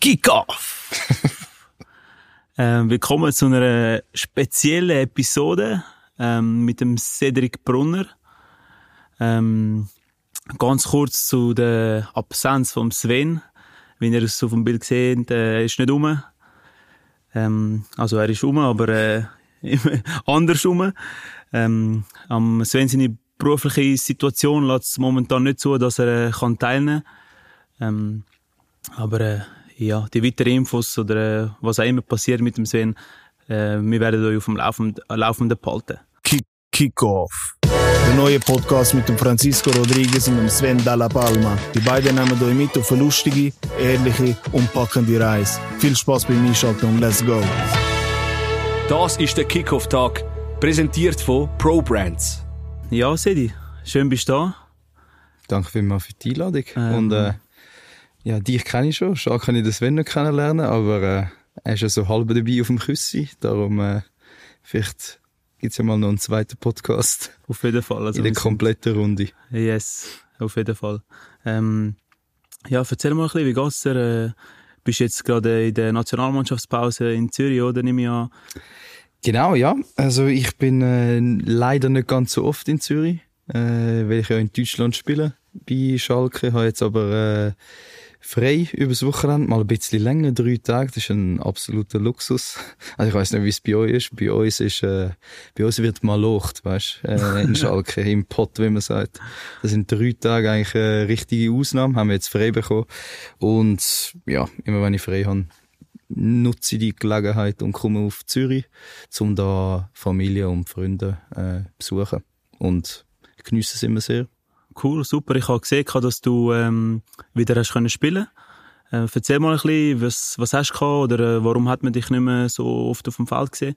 Kickoff! ähm, willkommen zu einer speziellen Episode ähm, mit dem Cedric Brunner. Ähm, ganz kurz zu der Absenz von Sven. Wie ihr es auf dem Bild seht, äh, ist nicht um. Ähm, also er ist um, aber äh, anders um. Ähm, am Sven seine berufliche Situation lässt es momentan nicht zu, dass er äh, kann teilnehmen kann. Ähm, aber äh, ja, die weiteren Infos oder äh, was auch immer passiert mit dem Sven, äh, wir werden euch auf dem Laufenden, Laufenden behalten. Kick, Kickoff. Der neue Podcast mit dem Francisco Rodriguez und dem Sven Dalla Palma. Die beiden nehmen euch mit auf eine lustige, ehrliche und packende Reise. Viel Spaß beim Einschalten und let's go. Das ist der Kickoff-Tag, präsentiert von Pro Brands. Ja, Sedi, schön bist du da. Danke vielmals für die Einladung. Ähm. Und äh, ja, dich kenne ich schon. Schade kann ich den Sven noch kennenlernen, aber äh, er ist ja so halb dabei auf dem Küssi. Darum äh, vielleicht gibt's ja mal noch einen zweiten Podcast Auf jeden Fall. Also in der kompletten Runde. Yes, auf jeden Fall. Ähm, ja, erzähl mal ein bisschen, wie geht's dir? Äh, bist jetzt gerade in der Nationalmannschaftspause in Zürich, oder? Nimm ich an. Genau, ja. Also ich bin äh, leider nicht ganz so oft in Zürich, äh, weil ich ja in Deutschland spiele bei Schalke. Habe jetzt aber äh, frei übers Wochenende, mal ein bisschen länger, drei Tage. Das ist ein absoluter Luxus. Also ich weiß nicht, wie es bei euch ist. Bei uns ist, äh, bei uns wird mal locht, weißt, äh, in Schalke, im Pott, wie man sagt. Das sind drei Tage eigentlich eine richtige Ausnahme, haben wir jetzt frei bekommen. Und ja, immer wenn ich frei habe, nutze ich die Gelegenheit und komme auf Zürich, um da Familie und Freunde äh, besuchen. Und ich genieße es immer sehr. Cool, super. Ich habe gesehen, dass du ähm, wieder hast können spielen. Äh, erzähl mal ein bisschen, was, was hast du gehabt, oder äh, warum hat man dich nicht mehr so oft auf dem Feld gesehen?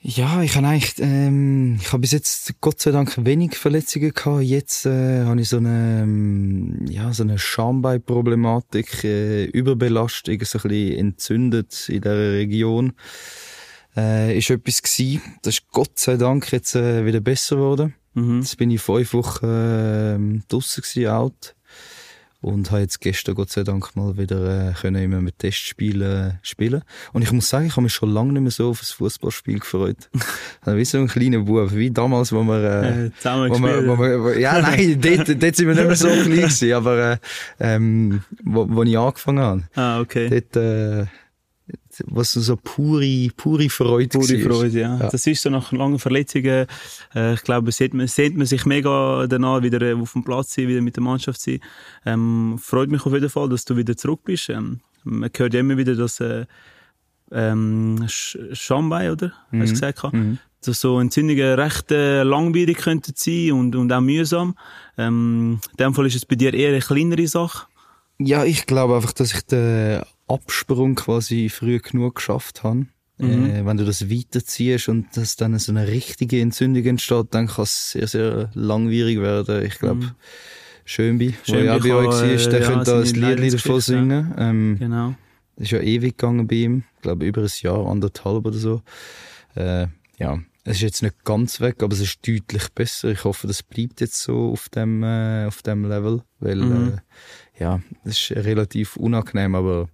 Ja, ich habe eigentlich, ähm, ich habe bis jetzt Gott sei Dank wenig Verletzungen gehabt. Jetzt äh, habe ich so eine, ähm, ja, so eine Schambein-Problematik, äh, Überbelastung, so ein bisschen entzündet in der Region. Äh, ist etwas gewesen. Das ist Gott sei Dank jetzt äh, wieder besser geworden. Mhm. Jetzt bin ich fünf Wochen äh, draussen gewesen, out. Und habe jetzt gestern Gott sei Dank mal wieder äh, können immer mit Testspielen spielen. Und ich muss sagen, ich habe mich schon lange nicht mehr so auf ein Fußballspiel gefreut. also wie so ein kleiner Bub, wie damals, wo wir, äh, Äh, zusammen wo wir, wo wir, wo, ja, nein, dort, dort sind wir nicht mehr so klein gewesen, aber äh, ähm, wo, wo ich angefangen habe, ah, okay. dort, äh, was so pure, pure Freude Pure war. Freude, ja. Ja. Das ist so nach langen Verletzungen. Äh, ich glaube, sehnt man, sehnt man sich mega danach, wieder äh, auf dem Platz sein, wieder mit der Mannschaft sein. Ähm, freut mich auf jeden Fall, dass du wieder zurück bist. Ähm, man hört ja immer wieder, dass äh, ähm, Sch- Schambein, oder? Hast du Mhm. gesagt? Mhm. Dass so Entzündungen recht äh, langwierig könnten sein und, und auch mühsam. Ähm, in dem Fall ist es bei dir eher eine kleinere Sache. Ja, ich glaube einfach, dass ich den Absprung quasi früh genug geschafft habe. Mhm. Äh, wenn du das weiterziehst und dass dann so eine richtige Entzündung entsteht, dann kann es sehr, sehr langwierig werden. Ich glaube, Mhm. Schönbi, wo Schönbi ja bei euch war, der ja, könnte da ein Lied davon singen. Ähm, Genau. ist ja ewig gegangen bei ihm. Ich glaube, über ein Jahr, anderthalb oder so. Äh, ja, es ist jetzt nicht ganz weg, aber es ist deutlich besser. Ich hoffe, das bleibt jetzt so auf dem, äh, auf dem Level, weil, Mhm. äh, ja, es ist relativ unangenehm, aber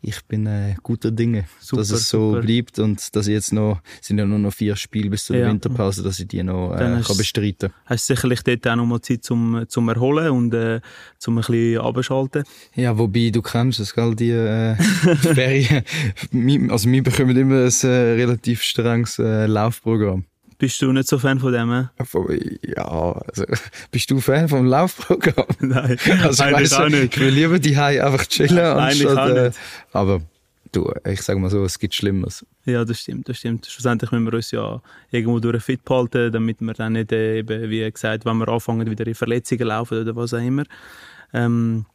ich bin äh, guter Dinge, Super, dass es so super. bleibt und dass ich jetzt noch, es sind ja nur noch vier Spiele bis zur Ja. Winterpause, dass ich die noch äh, hast- kann bestreiten Hast du sicherlich dort auch nochmal Zeit zum, zum Erholen und äh, zum ein bisschen abschalten. Ja, wobei, du kennst es, gell, die äh, Ferien. Also wir bekommen immer ein äh, relativ strenges äh, Laufprogramm. Bist du nicht so Fan von dem? Ja, also, bist du Fan vom Laufprogramm? Nein, Also, eigentlich weißt du, auch nicht. Ich will lieber die einfach chillen, Eigentlich anstatt, auch äh, nicht. aber du, ich sag mal so, es gibt Schlimmeres. Ja, das stimmt, das stimmt. Schlussendlich müssen wir uns ja irgendwo durch fit behalten, damit wir dann nicht äh, eben, wie gesagt, wenn wir anfangen, wieder in Verletzungen laufen oder was auch immer. Ähm,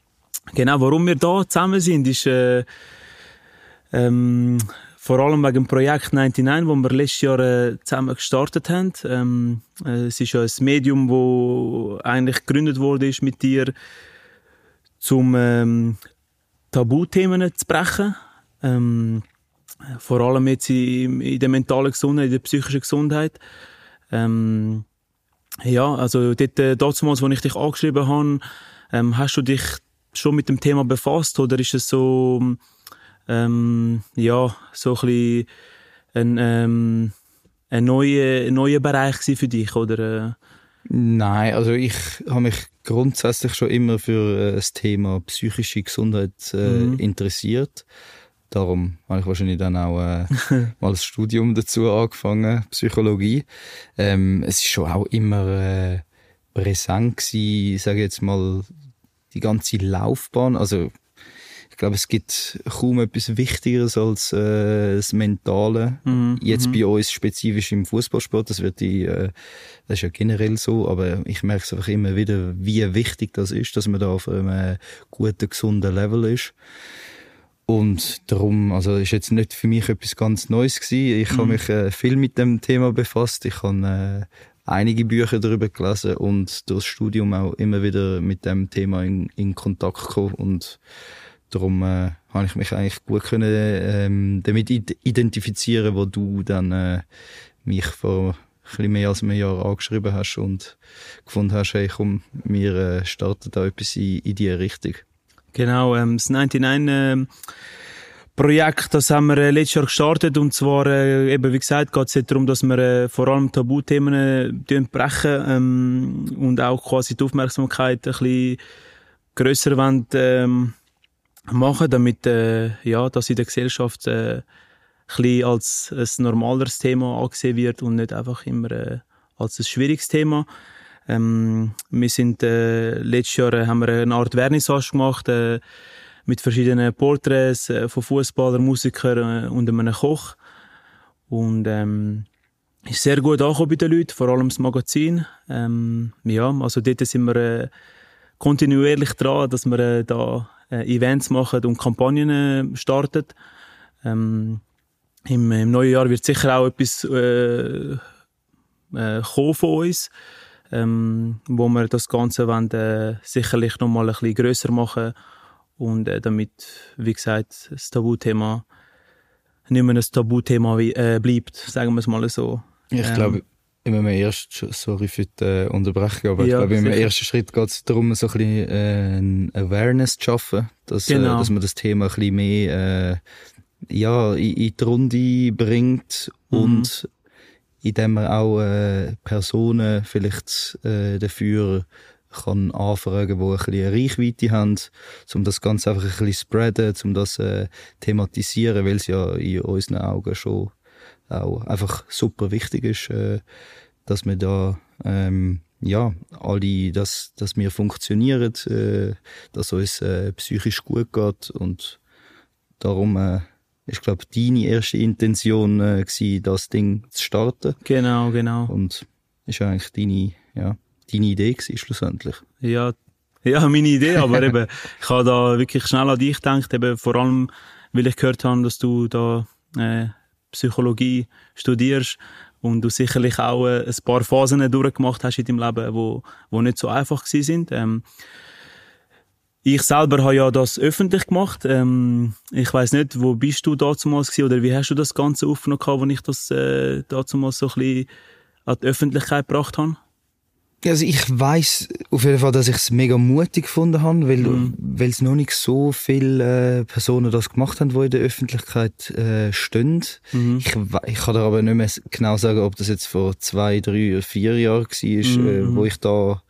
genau, warum wir da zusammen sind, ist äh, ähm, vor allem wegen dem Projekt 99, wo wir letztes Jahr äh, zusammen gestartet haben. Ähm, äh, es ist ja ein Medium, wo eigentlich gegründet wurde ist mit dir, zum ähm, Tabuthemen zu brechen. Ähm, vor allem jetzt in, in der mentalen Gesundheit, in der psychischen Gesundheit. Ähm, ja, also dort, äh, damals, als ich dich angeschrieben habe, ähm, hast du dich schon mit dem Thema befasst oder ist es so, ähm, ja, so ein bisschen ein, ähm, ein neuer, neuer Bereich für dich, oder? Äh? Nein, also ich habe mich grundsätzlich schon immer für äh, das Thema psychische Gesundheit äh, mhm. interessiert. Darum habe ich wahrscheinlich dann auch äh, mal das Studium dazu angefangen, Psychologie. Ähm, es ist schon auch immer äh, präsent gewesen, sage jetzt mal, die ganze Laufbahn. Also ich glaube, es gibt kaum etwas Wichtigeres als äh, das Mentale. Mhm. Jetzt mhm. bei uns spezifisch im Fußballsport, das wird die, äh, das ist ja generell so, aber ich merke es einfach immer wieder, wie wichtig das ist, dass man da auf einem äh, guten, gesunden Level ist. Und darum, also ist jetzt nicht für mich etwas ganz Neues gewesen. Ich mhm. habe mich äh, viel mit dem Thema befasst. Ich habe äh, einige Bücher darüber gelesen und durch das Studium auch immer wieder mit dem Thema in, in Kontakt gekommen und darum äh, habe ich mich eigentlich gut können ähm, damit identifizieren, wo du dann äh, mich vor ein bisschen mehr als einem Jahr angeschrieben hast und gefunden hast, hey, komm, wir äh, starten da etwas in, in die Richtung. Genau, ähm, das 99 äh, Projekt, das haben wir äh, letztes Jahr gestartet und zwar, äh, eben wie gesagt, geht es darum, dass wir äh, vor allem Tabuthemen äh, brechen ähm, und auch quasi die Aufmerksamkeit ein bisschen grösser wollen, ähm, machen, damit äh, ja, das in der Gesellschaft äh, ein bisschen als ein normaleres Thema angesehen wird und nicht einfach immer äh, als ein schwieriges Thema. Ähm, wir sind äh, letztes Jahr äh, haben wir eine Art Vernissage gemacht äh, mit verschiedenen Porträts äh, von Fußballern, Musikern äh, und einem Koch und ähm, ist sehr gut angekommen bei den Leuten, vor allem das Magazin. Ähm, ja, also dort sind wir äh, kontinuierlich dran, dass wir äh, da äh, Events machen und Kampagnen äh, starten. Ähm, im, im, neuen Jahr wird sicher auch etwas äh, äh, kommen von uns ähm, wo wir das Ganze wollen, äh, sicherlich noch mal ein bisschen grösser machen und äh, damit, wie gesagt, das Tabuthema nicht mehr ein Tabuthema äh, bleibt, sagen wir es mal so. Ich ähm, glaube, im ersten, sorry für die äh, Unterbrechung, aber ja, ich glaube, im ersten Schritt geht es darum, so ein bisschen äh, ein Awareness zu schaffen, dass, äh, genau. äh, dass man das Thema ein bisschen mehr äh, ja, in, in die Runde bringt mhm. und indem man auch äh, Personen vielleicht äh, dafür kann anfragen, die ein bisschen eine Reichweite haben, um das Ganze einfach ein bisschen spreaden, um das äh, thematisieren, weil es ja in unseren Augen schon auch einfach super wichtig ist, äh, dass wir da ähm, ja alle, dass dass wir funktionieren, äh, dass uns äh, psychisch gut geht und darum äh, ich glaube, deine erste Intention äh, gewesen, das Ding zu starten. Genau, genau. Und ist eigentlich deine, ja, deine Idee gewesen, schlussendlich. Ja, ja, meine Idee, aber eben, ich habe da wirklich schnell an dich gedacht, eben vor allem, weil ich gehört habe, dass du da äh, Psychologie studierst und du sicherlich auch äh, ein paar Phasen durchgemacht hast in deinem Leben, wo, wo nicht so einfach gewesen sind. Ähm, ich selber habe ja das öffentlich gemacht. Ähm, ich weiß nicht, wo bist du damals gewesen, oder wie hast du das Ganze aufgenommen, als ich das äh, damals so ein bisschen an die Öffentlichkeit gebracht habe? Also ich weiß auf jeden Fall, dass ich es mega mutig gefunden habe, weil mhm. weil es noch nicht so viele äh, Personen das gemacht haben, die in der Öffentlichkeit äh, stehen. Mhm. Ich, ich kann dir aber nicht mehr genau sagen, ob das jetzt vor zwei, drei oder vier Jahren war, mhm. äh, wo ich da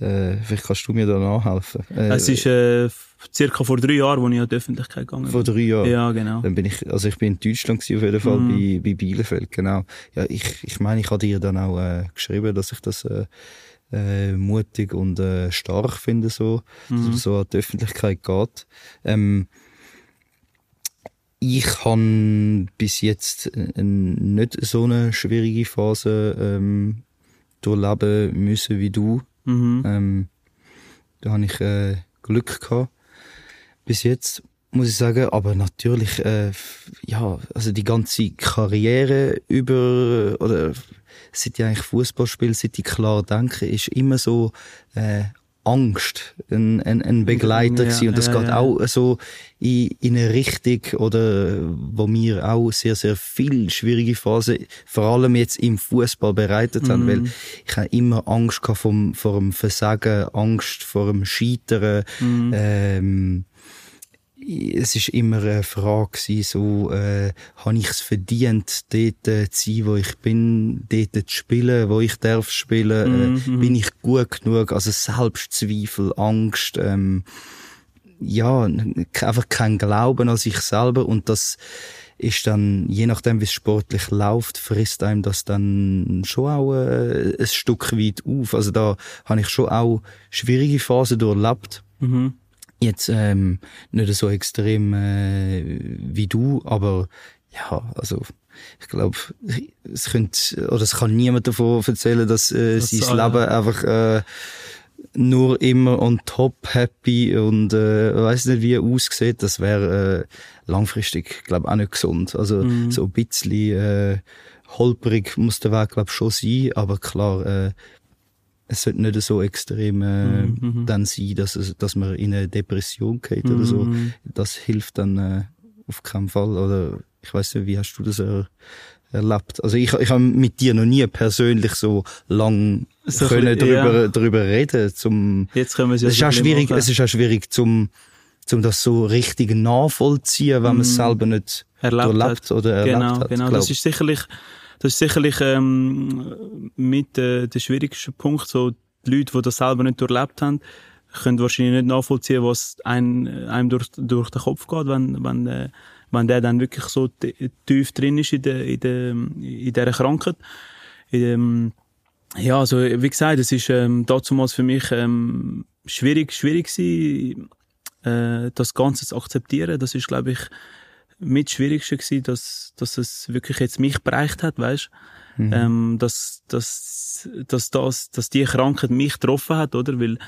äh, vielleicht kannst du mir da nachhelfen. Äh, es ist äh, circa vor drei Jahren, als ich an die Öffentlichkeit gegangen bin. Vor drei Jahren? Ja, genau. Dann bin ich, also ich bin in Deutschland gewesen, auf jeden Fall, mm. bei, bei Bielefeld, genau. Ja, ich, ich meine, ich habe dir dann auch äh, geschrieben, dass ich das äh, äh, mutig und äh, stark finde, so, mm. dass man mhm. so an die Öffentlichkeit geht. Ähm, ich habe bis jetzt äh, nicht so eine schwierige Phase ähm, durchleben müssen wie du. Mhm. Ähm, da habe ich äh, Glück gehabt bis jetzt, muss ich sagen. Aber natürlich, äh, ja, also die ganze Karriere über oder seit ich eigentlich Fußball spiele, seit ich klar denke, ist immer so äh, Angst ein, ein, ein Begleiter ja, gewesen. Und das ja, geht ja. auch so in, in eine Richtung, oder wo mir auch sehr, sehr viel schwierige Phasen, vor allem jetzt im Fußball bereitet haben, mhm. weil ich habe immer Angst gehabt vom, vor dem Versagen, Angst vor dem Scheitern, mhm. ähm, es ist immer eine Frage gewesen, so, äh, habe ich es verdient, dort äh, zu sein, wo ich bin, dort zu spielen, wo ich darf spielen, äh, Mhm. bin ich gut genug, also Selbstzweifel, Angst, ähm, ja, einfach kein Glauben an sich selber und das ist dann, je nachdem wie es sportlich läuft, frisst einem das dann schon auch äh, ein Stück weit auf. Also da habe ich schon auch schwierige Phasen durchlebt. Mhm. Jetzt ähm, nicht so extrem äh, wie du, aber ja, also ich glaube, es könnte oder es kann niemand davon erzählen, dass äh, Das sein Leben einfach äh, nur immer on top happy und äh, weiß nicht wie aussieht. Das wäre äh, langfristig, glaube auch nicht gesund. Also Mhm. so ein bisschen äh, holprig muss der Weg glaube schon sein, aber klar. Äh, es sollte nicht so extrem äh, Mhm, mhm. dann sein, dass, es, dass man in eine Depression geht oder so. Mhm. Das hilft dann äh, auf keinen Fall. Oder ich weiß nicht, wie hast du das er, erlebt? Also ich, ich habe mit dir noch nie persönlich so lang So können bisschen, darüber, ja. darüber reden. Zum, Jetzt können wir es ja es ist auch schwierig, machen. es ist auch schwierig zum, zum das so richtig nachvollziehen, wenn man es Mhm. selber nicht Erlebt erlebt hat. oder erlebt genau, hat. genau. glaub. Das ist sicherlich, das ist sicherlich ähm, mit äh, der schwierigste Punkt. So die Leute, die das selber nicht durchlebt haben, können wahrscheinlich nicht nachvollziehen, was ein, einem durch, durch den Kopf geht, wenn, wenn, äh, wenn der dann wirklich so tief drin ist in der, in der, in dieser Krankheit. In dem, ja, also wie gesagt, es ist ähm, damals für mich ähm, schwierig, schwierig gewesen, äh, das Ganze zu akzeptieren. Das ist, glaube ich, mit Schwierigste gewesen, dass, dass es wirklich jetzt mich bereicht hat, weißt? Mhm. Ähm, dass, dass, dass das, dass die Krankheit mich getroffen hat, oder? Weil,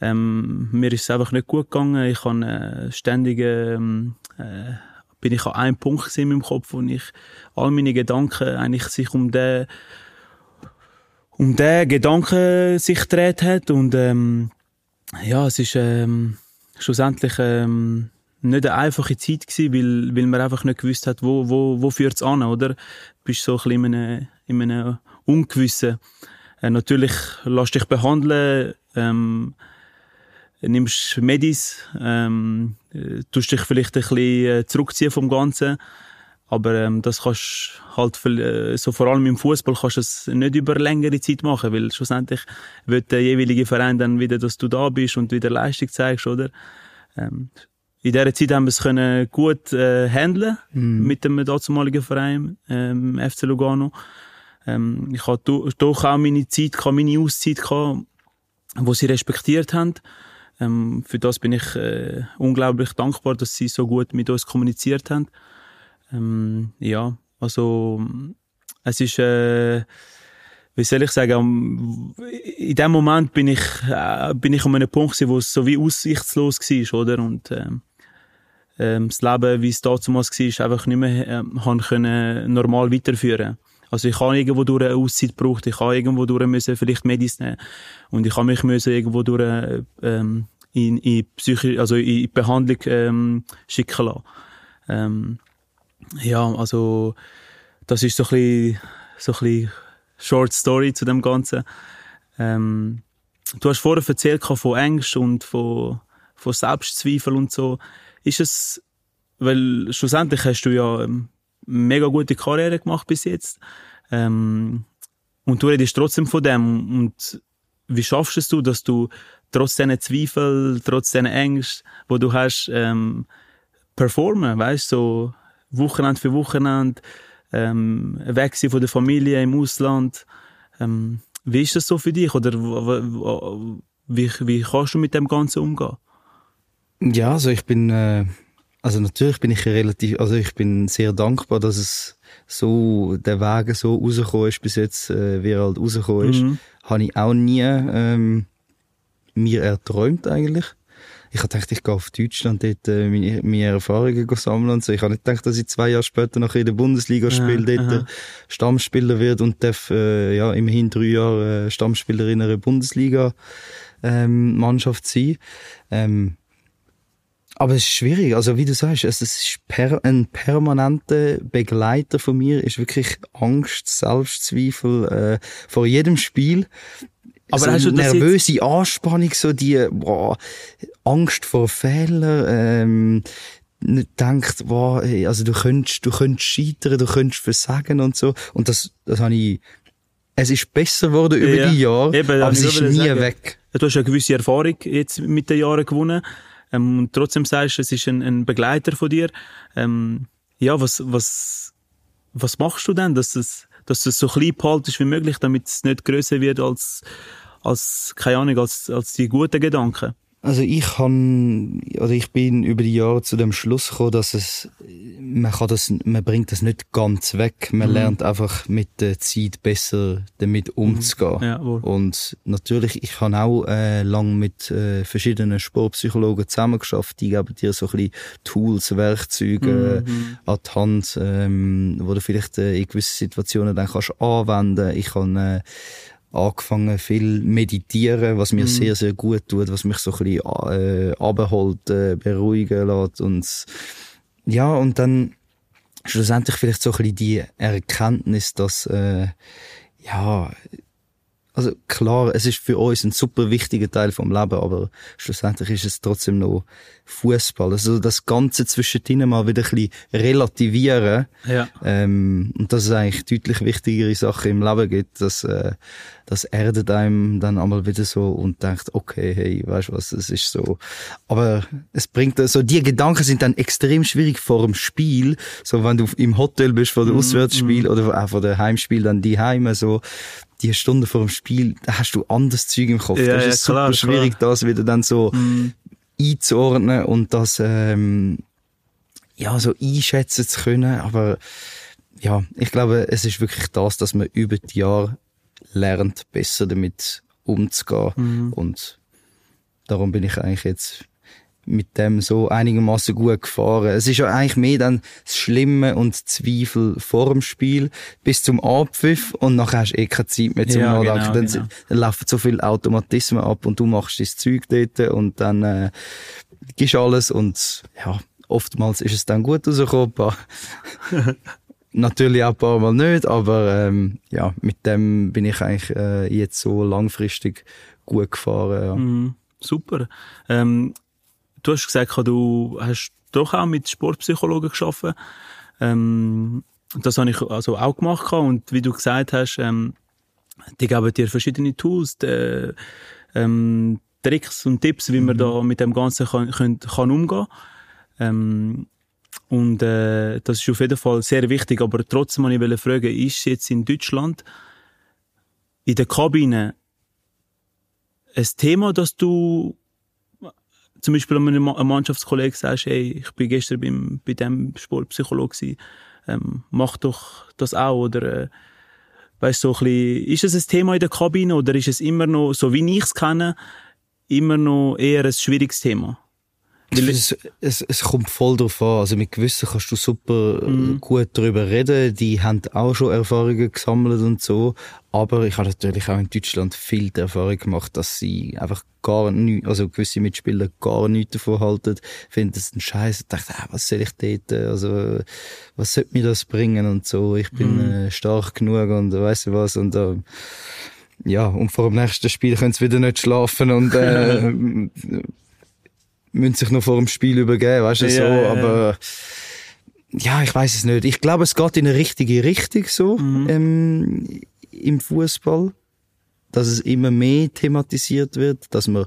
ähm, mir ist es einfach nicht gut gegangen. Ich habe äh, ständig, ähm, äh, bin ich an einem Punkt in meinem Kopf, wo ich all meine Gedanken eigentlich sich um den, um den Gedanken sich gedreht hat und, ähm, ja, es ist, ähm, schlussendlich, ähm, nicht eine einfache Zeit gewesen, weil, weil man einfach nicht gewusst hat, wo, wo, wo führt's an, oder? Du bist so ein bisschen in einem, in einem Ungewissen. Äh, natürlich lass dich behandeln, ähm, nimmst Medis, ähm, äh, tust dich vielleicht ein bisschen äh, zurückziehen vom Ganzen. Aber ähm, das kannst halt viel, äh, so vor allem im Fußball kannst du es nicht über längere Zeit machen, weil schlussendlich wird der jeweilige Verein dann wieder, dass du da bist und wieder Leistung zeigst, oder? Ähm, in dieser Zeit haben wir es können gut äh, handeln mit dem damaligen Verein ähm, FC Lugano. Ähm, ich hatte doch auch meine Zeit, meine Auszeit, gehabt, wo sie respektiert haben. Ähm, für das bin ich äh, unglaublich dankbar, dass sie so gut mit uns kommuniziert haben. Ähm, ja, also es ist, äh, wie soll ich sagen, in dem Moment bin ich, äh, bin ich an einem Punkt gewesen, wo es so wie aussichtslos war, oder? Und ähm, ähm, das Leben, wie es damals war, einfach nicht mehr ähm, haben können normal weiterführen. Also ich habe irgendwo durch eine Auszeit gebraucht, ich habe irgendwo durch müssen vielleicht Medis nehmen und ich habe mich müssen irgendwo durch äh, ähm, in, in Psychi also in Behandlung ähm, schicken lassen. Ähm, ja, also das ist so ein bisschen, so ein Short Story zu dem Ganzen. Ähm, du hast vorher erzählt von Ängsten und von, von Selbstzweifel und so. Ist es, weil schlussendlich hast du ja ähm, mega gute Karriere gemacht bis jetzt. Ähm, und du redest trotzdem von dem. Und wie schaffst es du, dass du trotz diesen Zweifel, trotz diesen Ängsten, wo du hast, ähm, performen, weißt so Wochenende für Wochenende, ähm, weg von der Familie im Ausland. Ähm, wie ist das so für dich? Oder wie, wie kannst du mit dem Ganzen umgehen? Ja, also ich bin, äh, also natürlich bin ich relativ, also ich bin sehr dankbar, dass es so, der Weg so rausgekommen ist bis jetzt, äh, wie er halt rausgekommen ist. Mhm. Habe ich auch nie ähm, mir erträumt eigentlich. Ich habe gedacht, ich gehe auf Deutschland dort äh, meine, meine Erfahrungen sammeln und so. Ich habe nicht gedacht, dass ich zwei Jahre später noch in der Bundesliga spiele, dort aha. äh, Stammspieler wird und darf äh, ja, immerhin drei Jahre äh, Stammspieler in einer Bundesliga ähm, Mannschaft sein. Ähm, aber es ist schwierig, also wie du sagst, es ist per ein permanenter Begleiter von mir, ist wirklich Angst, Selbstzweifel äh, vor jedem Spiel. Aber so hast du das nervöse Anspannung, so die boah, Angst vor Fehlern, ähm, nicht denkt, boah, also du könntest, du könntest scheitern, du könntest versagen und so. Und das, das habe ich, es ist besser geworden über Ja, die Jahre, eben, aber das es ist nie sagen. weg. Du hast eine gewisse Erfahrung jetzt mit den Jahren gewonnen. Ähm, und trotzdem sagst du, es ist ein, ein Begleiter von dir. Ähm, ja, was, was, was machst du denn, dass es, dass es so klein behaltest wie möglich, damit es nicht größer wird als, als, keine Ahnung, als, als die guten Gedanken? Also ich kann, oder ich bin über die Jahre zu dem Schluss gekommen, dass es, man kann das, man bringt das nicht ganz weg. Man Mhm. lernt einfach mit der Zeit besser damit umzugehen. Ja, wohl. Und natürlich, ich habe auch äh, lang mit äh, verschiedenen Sportpsychologen zusammengeschafft. Die geben dir so ein bisschen Tools, Werkzeuge Mhm. äh, an die Hand, ähm, wo du vielleicht äh, in gewissen Situationen dann kannst anwenden. Ich habe äh, angefangen viel meditieren, was mir sehr, sehr gut tut, was mich so ein bisschen äh, abholt, äh, beruhigen lässt und ja, und dann schlussendlich vielleicht so ein bisschen die Erkenntnis, dass äh, ja, also klar, es ist für uns ein super wichtiger Teil vom Leben, aber schlussendlich ist es trotzdem noch Fußball. Also das Ganze zwischendrin mal wieder ein bisschen relativieren. Ja. Ähm, und dass es eigentlich deutlich wichtigere Sachen im Leben gibt, dass äh, das erdet einem dann einmal wieder so und denkt, okay, hey, weißt du was, es ist so. Aber es bringt so, die Gedanken sind dann extrem schwierig vor dem Spiel, so wenn du im Hotel bist vor dem Auswärtsspiel oder auch vor dem Heimspiel dann die Heime so. Die Stunde vor dem Spiel, da hast du anderes Zeug im Kopf. Ja, das ja, ist super klar, schwierig, das wieder dann so einzuordnen und das ähm, ja so einschätzen zu können. Aber ja, ich glaube, es ist wirklich das, dass man über die Jahre lernt, besser damit umzugehen. Und darum bin ich eigentlich jetzt mit dem so einigermaßen gut gefahren. Es ist ja eigentlich mehr dann das Schlimme und Zweifel vor dem Spiel bis zum Abpfiff und nachher hast du eh keine Zeit mehr zum Ja, Nachdenken. genau, dann, genau. laufen so viele Automatismen ab und du machst das Zeug dort und dann äh, gibst alles und ja, oftmals ist es dann gut rausgekommen. Natürlich auch ein paar Mal nicht, aber ähm, ja, mit dem bin ich eigentlich äh, jetzt so langfristig gut gefahren. Ja. Mhm. Super. Ähm, du hast gesagt, du hast doch auch mit Sportpsychologen geschaffen. Ähm, das habe ich also auch gemacht und wie du gesagt hast, ähm, die geben dir verschiedene Tools, die, ähm, Tricks und Tipps, wie man da mit dem Ganzen kann, kann, kann umgehen. Ähm, und äh, das ist auf jeden Fall sehr wichtig. Aber trotzdem wollte ich fragen, ist jetzt in Deutschland in der Kabine ein Thema, dass du zum Beispiel einem Ma- einem Mannschaftskollegen sagst, hey, ich bin gestern beim, bei dem Sportpsychologe gewesen, ähm, mach doch das auch, oder, äh, weißt so ein bisschen, ist es ein Thema in der Kabine, oder ist es immer noch, so wie ich es kenne, immer noch eher ein schwieriges Thema? Es, es, es kommt voll drauf an. Also mit gewissen kannst du super äh, gut darüber reden. Die haben auch schon Erfahrungen gesammelt und so. Aber ich habe natürlich auch in Deutschland viel die Erfahrung gemacht, dass sie einfach gar nicht, also gewisse Mitspieler gar nichts davon halten, finden es ein Scheiß und dachten, ah, was soll ich dort, also, was sollte mir das bringen und so. Ich bin äh, stark genug und weißt du was und äh, ja, und vor dem nächsten Spiel können sie wieder nicht schlafen und äh, müssen sich noch vor dem Spiel übergeben, weißt du, Ja, so, ja, aber ja, ich weiß es nicht. Ich glaube, es geht in eine richtige Richtung so Mhm. ähm, im Fußball, dass es immer mehr thematisiert wird, dass man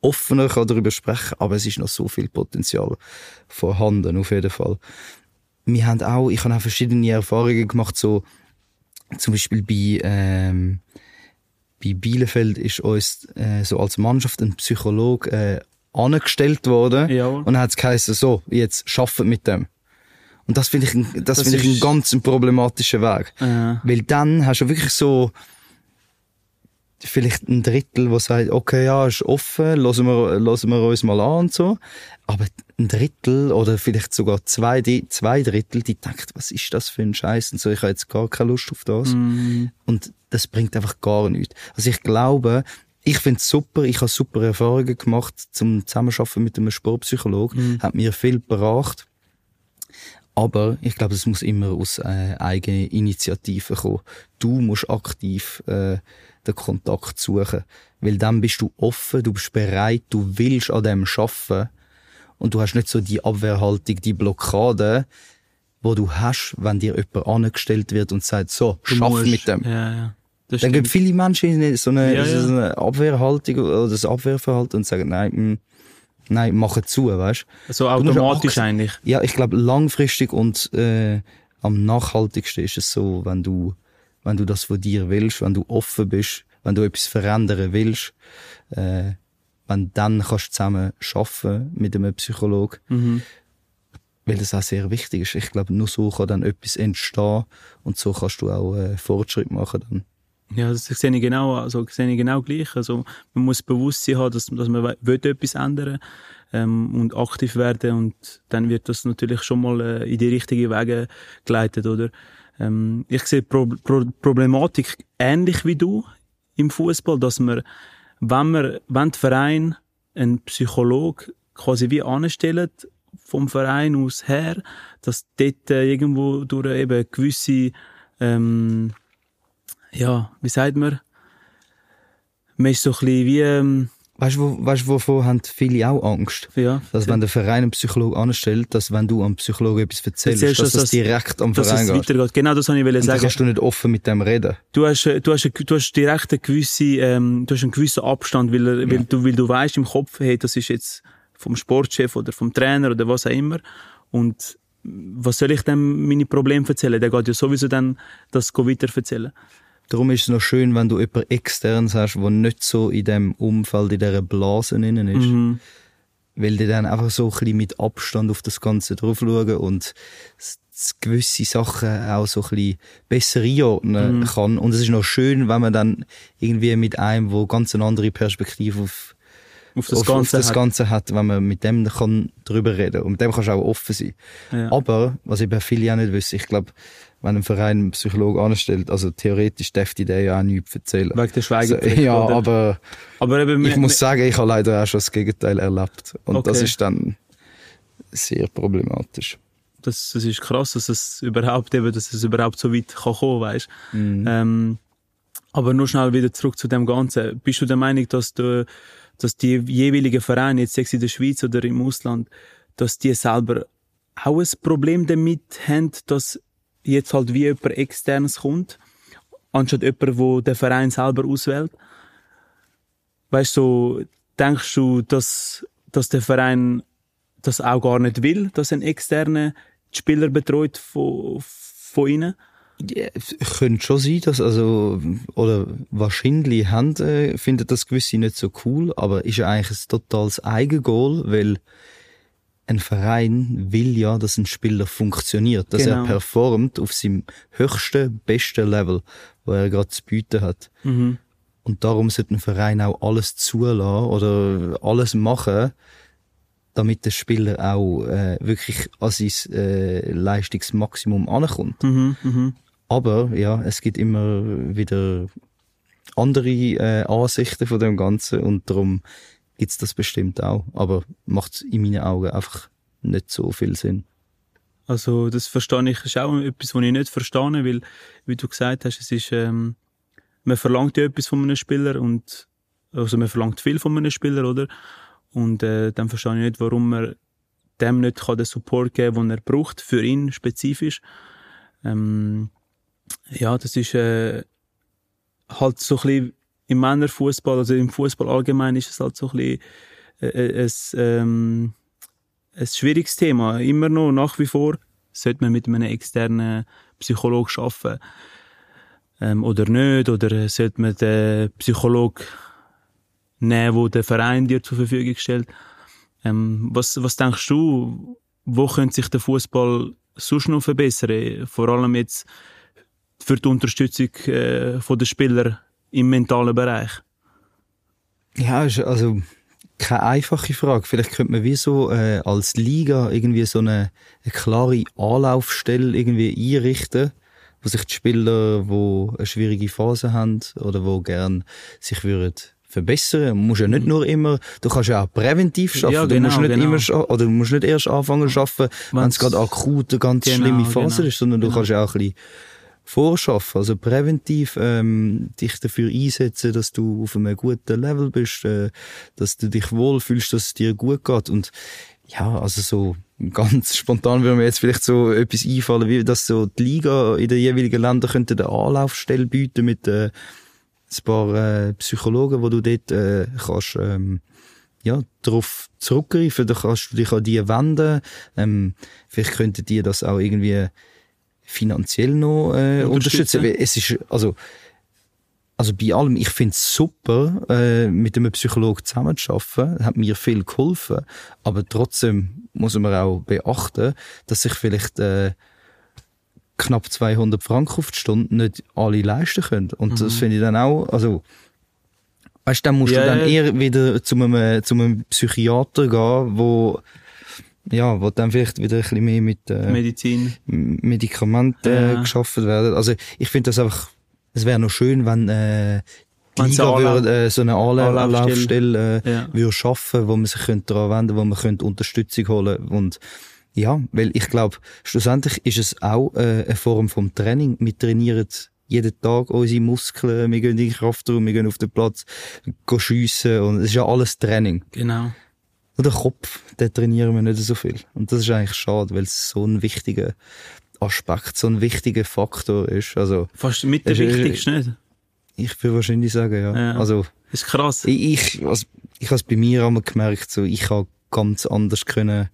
offener kann darüber sprechen, aber es ist noch so viel Potenzial vorhanden, auf jeden Fall. Wir haben auch, ich habe auch verschiedene Erfahrungen gemacht, so zum Beispiel bei ähm, bei Bielefeld ist uns äh, so als Mannschaft ein Psychologe äh, angestellt worden Jawohl. und hat es geheißen, so, jetzt schaffen mit dem. Und das finde ich, das Das finde ich einen ganz problematischen Weg. äh, Weil dann hast du wirklich so vielleicht ein Drittel, wo sagt, okay, ja, ist offen, lassen wir, lassen wir uns mal an und so. Aber ein Drittel oder vielleicht sogar zwei, zwei Drittel, die denkt, was ist das für ein Scheiß und so, ich habe jetzt gar keine Lust auf das. Und das bringt einfach gar nichts. Also ich glaube, ich finde es super, ich habe super Erfahrungen gemacht zum Zusammenarbeiten mit einem Sportpsychologen, hat mir viel gebracht. Aber ich glaube, es muss immer aus äh, eigener Initiative kommen. Du musst aktiv äh, den Kontakt suchen. Weil dann bist du offen, du bist bereit, du willst an dem arbeiten und du hast nicht so die Abwehrhaltung, die Blockade, wo du hast, wenn dir jemand angestellt wird und sagt, so, Du schaff musst- mit dem. Ja, ja. Das Dann gibt viele Menschen in so eine, Ja, so eine Abwehrhaltung oder das Abwehrverhalten und sagen, nein, mm, nein, mach zu, weißt So Du musst automatisch auch- eigentlich. Ja, ich glaube, langfristig und äh, am nachhaltigsten ist es so, wenn du, wenn du das von dir willst, wenn du offen bist, wenn du etwas verändern willst, äh, wenn dann kannst du zusammen schaffen mit einem Psychologen, Mhm. weil das auch sehr wichtig ist. Ich glaube, nur so kann dann etwas entstehen und so kannst du auch äh, Fortschritt machen dann. Ja, das sehe ich genau, also sehe ich genau gleich. Also man muss Bewusstsein haben, dass, dass man will etwas ändern ähm, und aktiv werden und dann wird das natürlich schon mal äh, in die richtige Wege geleitet, oder? Ähm, ich sehe Pro Pro Problematik ähnlich wie du im Fußball, dass man, wenn man, wenn der Verein einen Psychologe quasi wie anstellt vom Verein aus her, dass dort äh, irgendwo durch eben gewisse ähm, ja, wie sagt man? Man ist so ein bisschen wie, ähm, Weißt du, wo, weißt, wovon haben viele auch Angst? ja, Dass wenn der Verein einen Psychologen anstellt, dass wenn du am Psychologen etwas erzählst, Erzählst, dass, dass das direkt am dass Verein geht. weitergeht. Genau das wollte ich Und dann sagen. kannst du nicht offen mit dem reden. Du hast, äh, du hast, du hast direkt eine gewisse, ähm, du hast einen gewissen Abstand, weil, er, weil du, weil du weißt im Kopf, hey, das ist jetzt vom Sportchef oder vom Trainer oder was auch immer. Und was soll ich dem meine Probleme erzählen? Der geht ja sowieso dann das weiter erzählen. Darum ist es noch schön, wenn du jemanden externes hast, der nicht so in dem Umfeld, in dieser Blase innen ist. Mhm. Weil die dann einfach so ein bisschen mit Abstand auf das Ganze drauf schauen und gewisse Sachen auch so ein bisschen besser einordnen Mhm. kann. Und es ist noch schön, wenn man dann irgendwie mit einem, wo ganz eine andere Perspektive auf Auf das auf, Ganze. auf das hat. Ganze hat, wenn man mit dem kann drüber reden und mit dem kannst du auch offen sein. Ja. Aber, was eben viele auch nicht wissen, ich glaube, wenn ein Verein einen Psychologen anstellt, also theoretisch dürfte der ja auch nichts erzählen. Wegen der Schweigepflicht. ja, oder? aber aber eben, ich muss sagen, ich habe leider auch schon das Gegenteil erlebt. Und das Okay. ist dann sehr problematisch. das, das ist krass, dass es überhaupt eben, dass es überhaupt so weit kann kommen, weißt. Mhm. Ähm, aber nur schnell wieder zurück zu dem Ganzen. Bist du der Meinung, dass du, dass die jeweiligen Vereine, jetzt sei es in der Schweiz oder im Ausland, dass die selber auch ein Problem damit haben, dass jetzt halt wie jemand externes kommt, anstatt jemand, wo der Verein selber auswählt? Weißt du, denkst du, dass, dass der Verein das auch gar nicht will, dass ein externer Spieler betreut von, von ihnen? Ja, könnte schon sein, dass also, oder wahrscheinlich haben, äh, finden das gewisse nicht so cool, aber ist ja eigentlich ein totales Eigengoal, weil ein Verein will ja, dass ein Spieler funktioniert, dass Genau. er performt auf seinem höchsten, besten Level, wo er gerade zu bieten hat. Mhm. Und darum sollte ein Verein auch alles zulassen oder alles machen, damit der Spieler auch äh, wirklich an sein äh, Leistungsmaximum ankommt. Mhm, mhm. Aber ja, es gibt immer wieder andere äh, Ansichten von dem Ganzen und darum gibt's das bestimmt auch. Aber macht in meinen Augen einfach nicht so viel Sinn. Also das verstehe ich, ist auch etwas, was ich nicht verstehe, weil, wie du gesagt hast, es ist, ähm, man verlangt ja etwas von einem Spieler und, also man verlangt viel von einem Spieler, oder? Und äh, dann verstehe ich nicht, warum man dem nicht kann den Support geben kann, den er braucht, für ihn spezifisch. Ähm, ja, das ist äh, halt so ein bisschen im Männerfußball, also im Fußball allgemein ist es halt so ein bisschen äh, äh, es, ähm, ein schwieriges Thema. Immer noch, nach wie vor, sollte man mit einem externen Psychologen arbeiten. Ähm, oder nicht, oder sollte man den Psychologen nehmen, wo der Verein dir zur Verfügung stellt. Ähm, was, was denkst du, wo könnte sich der Fußball sonst noch verbessern? Vor allem jetzt für die Unterstützung äh, von Spieler im mentalen Bereich. Ja, ist also keine einfache Frage. Vielleicht könnte man wie so äh, als Liga irgendwie so eine, eine klare Anlaufstelle irgendwie einrichten, wo sich die Spieler, wo eine schwierige Phase haben oder wo gern sich würden verbessern. Du musst ja nicht nur immer, du kannst ja auch präventiv schaffen. Ja, du musst genau, nicht genau. immer oder du musst nicht erst anfangen zu schaffen, wenn es gerade akut eine ganz Genau, schlimme Phase genau, ist, sondern du genau. kannst ja auch ein bisschen vorschaffen, also präventiv ähm, dich dafür einsetzen, dass du auf einem guten Level bist, äh, dass du dich wohlfühlst, dass es dir gut geht und ja, also so ganz spontan würde mir jetzt vielleicht so etwas einfallen, wie dass so die Liga in den jeweiligen Ländern könnte eine Anlaufstelle bieten mit äh, ein paar äh, Psychologen, wo du dort äh, kannst ähm, ja, darauf zurückgreifen, da kannst du dich an die wenden. Ähm, vielleicht könnten die das auch irgendwie finanziell noch äh, unterstützen. Unterstützen. Es ist, also, also bei allem, ich finde es super, äh, mit einem Psychologen zusammenzuarbeiten, hat mir viel geholfen, aber trotzdem muss man auch beachten, dass sich vielleicht äh, knapp 200 Franken auf die Stunde nicht alle leisten können. Und das finde ich dann auch, also weißt du, dann musst Ja, du dann eher wieder zu einem, zu einem Psychiater gehen, wo ja, wo dann vielleicht wieder ein bisschen mehr mit äh, Medizin. Medikamenten Ja. geschaffen werden. Also ich finde das einfach, es wäre noch schön, wenn äh, die Wenn's Liga Anlauf- würde, äh, so eine Anla Anlaufstelle- Anlaufstelle äh, Ja. würde schaffen, wo man sich könnte daran wenden, wo man könnte Unterstützung holen und ja, weil ich glaube, schlussendlich ist es auch äh, eine Form vom Training. Wir trainieren jeden Tag unsere Muskeln, wir gehen in den Kraftraum, wir gehen auf den Platz, gehen schiessen und es ist ja alles Training. Genau. Nur den Kopf, den trainieren wir nicht so viel. Und das ist eigentlich schade, weil es so ein wichtiger Aspekt, so ein wichtiger Faktor ist. Also, Fast mit der Ist, äh, wichtigste, nicht? ich würde wahrscheinlich sagen, ja. Ja. Also, Das ist krass. ich, ich, also, ich habe es bei mir einmal gemerkt, so, ich habe ganz anders können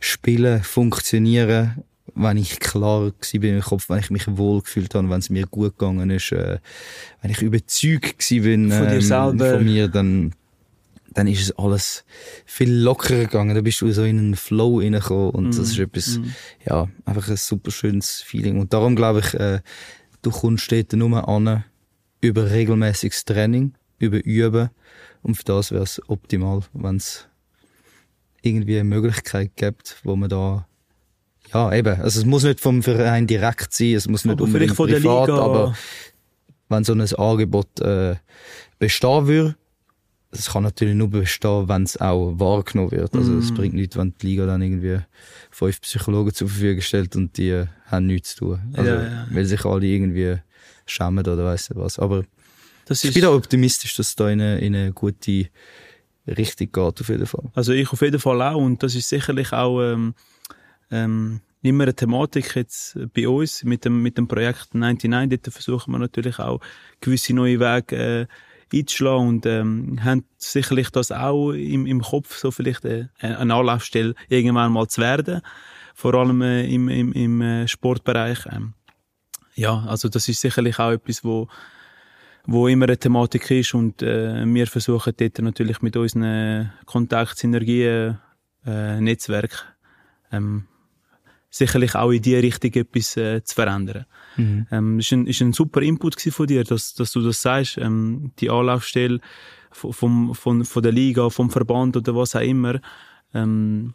spielen, funktionieren, wenn ich klar gsi bin im Kopf, wenn ich mich wohl gefühlt habe, wenn es mir gut gegangen ist, äh, wenn ich überzeugt gsi bin Von dir ähm, selber. von mir, dann dann ist es alles viel lockerer gegangen. Da bist du so in einen Flow reingekommen und das ist etwas, ja, einfach ein super schönes Feeling. Und darum glaube ich, äh, du kommst dort nur an über regelmäßiges Training, über Üben und für das wäre es optimal, wenn es irgendwie eine Möglichkeit gibt, wo man da ja, eben. Also es muss nicht vom Verein direkt sein, es muss nicht Aber unbedingt vielleicht von der privat, Liga. aber wenn so ein Angebot äh, bestehen würde, es kann natürlich nur bestehen, wenn es auch wahrgenommen wird. Also es bringt nichts, wenn die Liga dann irgendwie fünf Psychologen zur Verfügung stellt und die äh, haben nichts zu tun. Also, Ja, ja. Weil sich alle irgendwie schämen oder weiss nicht was. Aber Das ich bin auch optimistisch, dass es da in eine, in eine gute Richtung geht, auf jeden Fall. also ich auf jeden Fall auch und das ist sicherlich auch ähm, ähm, immer eine Thematik jetzt bei uns mit dem, mit dem Projekt 99. Dort versuchen wir natürlich auch gewisse neue Wege äh, einzuschlagen und ähm, haben sicherlich das auch im, im Kopf, so vielleicht äh, eine Anlaufstelle irgendwann mal zu werden, vor allem äh, im, im, im äh, Sportbereich. Ähm, ja, also das ist sicherlich auch etwas, wo wo immer eine Thematik ist und äh, wir versuchen dort natürlich mit unseren Kontakt, Synergien, äh, Netzwerk ähm, sicherlich auch in die Richtung etwas äh, zu verändern. Mhm. Ähm, ist ein, ist ein super Input von dir, dass, dass du das sagst, ähm, die Anlaufstelle vom, von, von der Liga, vom Verband oder was auch immer. Ähm,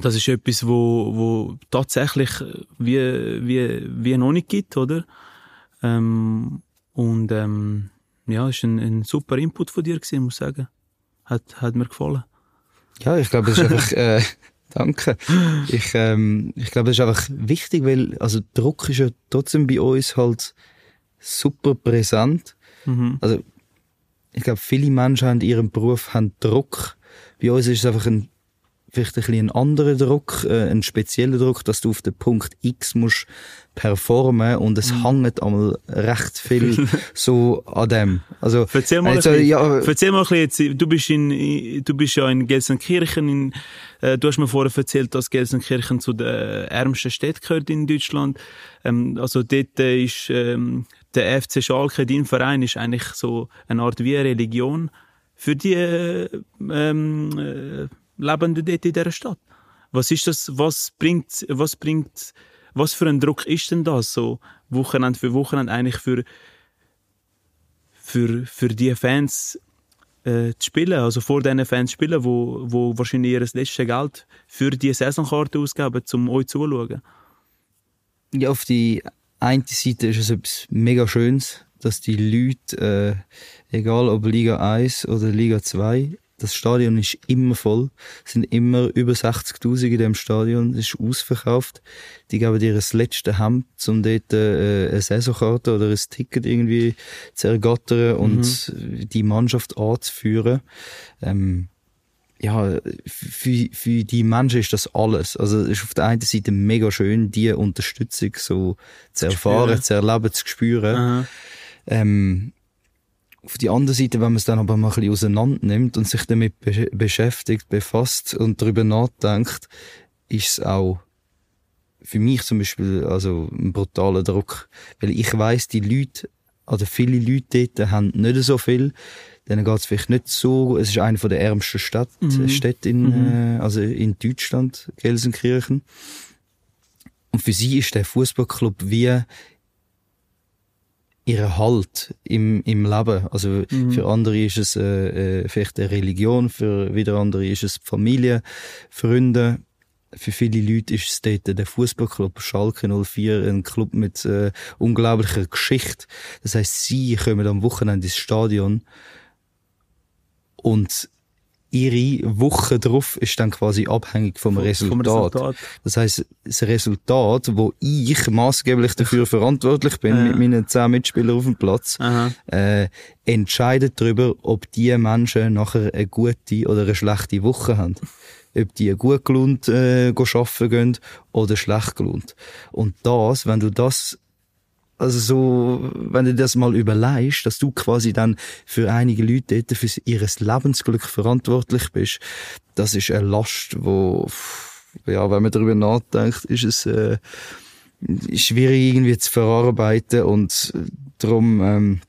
das ist etwas, wo, wo tatsächlich wie, wie, wie noch nicht gibt, oder? Ähm, und ähm, ja, ist ein, ein super Input von dir gewesen, muss ich sagen. Hat, hat mir gefallen. Ja, ich glaube, das ist einfach, äh, danke. Ich, ähm, ich glaube, das ist einfach wichtig, weil, also Druck ist ja trotzdem bei uns halt super präsent. Mhm. Also, ich glaube, viele Menschen haben in ihrem Beruf haben Druck. Bei uns ist es einfach ein, vielleicht ein bisschen anderer Druck, äh, ein spezieller Druck, dass du auf den Punkt X musst performen und es hängt einmal recht viel so an dem. Also, Erzähl mal, also, ein bisschen, ja, erzähl mal ein bisschen jetzt, du bist in, du bist ja in Gelsenkirchen, in, äh, du hast mir vorher erzählt, dass Gelsenkirchen zu den ärmsten Städten gehört in Deutschland. Ähm, also dort äh, ist, ähm, der FC Schalke, dein Verein, ist eigentlich so eine Art wie eine Religion für die äh, ähm, äh, Lebenden dort in dieser Stadt. Was ist das, was bringt, was bringt, was für ein Druck ist denn das so, Wochenende für Wochenende eigentlich für, für, für die Fans äh, zu spielen, also vor diesen Fans zu spielen, wo, wo wahrscheinlich ihr letztes Geld für die Saisonkarte ausgeben, um euch zuzuschauen. Ja, auf die eine Seite ist es etwas mega Schönes, dass die Leute, äh, egal ob Liga 1 oder Liga 2, das Stadion ist immer voll. Es sind immer über 60.000 in dem Stadion. Es ist ausverkauft. Die geben dir das letzte Hemd, um dort äh, eine Saisonkarte oder ein Ticket irgendwie zu ergattern und Mhm. die Mannschaft anzuführen. Ähm, ja, für, für die Menschen ist das alles. Also, es ist auf der einen Seite mega schön, die Unterstützung so zu erfahren, spüren. zu erleben, zu spüren. Ähm, auf die andere Seite, wenn man es dann aber mal ein bisschen auseinander nimmt und sich damit be beschäftigt, befasst und darüber nachdenkt, ist es auch für mich zum Beispiel also ein brutaler Druck. Weil ich weiß, die Leute, oder viele Leute dort haben nicht so viel, denen geht es vielleicht nicht so, es ist eine von der ärmsten Stadt, Mhm. Städte in, äh, also in Deutschland, Gelsenkirchen. Und für sie ist der Fußballclub wie ihre Halt im, im Leben. Also für andere ist es äh, äh, vielleicht eine Religion, für wieder andere ist es Familie, Freunde. Für viele Leute ist es dort der Fußballclub Schalke 04, ein Club mit äh, unglaublicher Geschichte. Das heißt, sie kommen am Wochenende ins Stadion und ihre Woche drauf ist dann quasi abhängig vom, Vom Resultat. Resultat. Das heißt, das Resultat, wo ich maßgeblich dafür verantwortlich bin, Ja. mit meinen zehn Mitspielern auf dem Platz, äh, entscheidet darüber, ob die Menschen nachher eine gute oder eine schlechte Woche haben. Ob die gut gelohnt äh, arbeiten gehen oder schlecht gelohnt. Und das, wenn du das also so, wenn du das mal überlegst, dass du quasi dann für einige Leute dort für ihr Lebensglück verantwortlich bist, das ist eine Last, wo, ja, wenn man darüber nachdenkt, ist es äh, schwierig irgendwie zu verarbeiten und darum, ähm,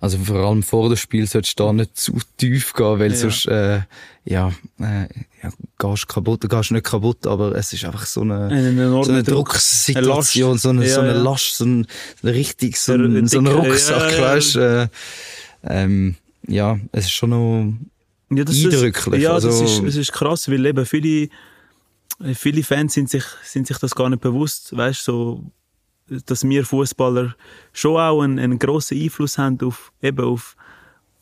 also vor allem vor dem Spiel solltest du da nicht zu tief gehen, weil Ja. sonst, äh, ja, äh, ja, gehst kaputt, gehst nicht kaputt, aber es ist einfach so eine, Ein enormer so eine Druck. Drucksituation, Eine so eine, Last. so eine Ja, ja. Last, so ein, richtig, so ein, so ein dicke- Rucksack, ja, ja. weißt äh, ähm, ja, es ist schon noch, Ja, das eindrücklich. Ist, ja, das Also- ist, es ist krass, weil eben viele, viele Fans sind sich, sind sich das gar nicht bewusst, weißt so, dass wir Fußballer schon auch einen, einen grossen Einfluss haben auf, eben auf,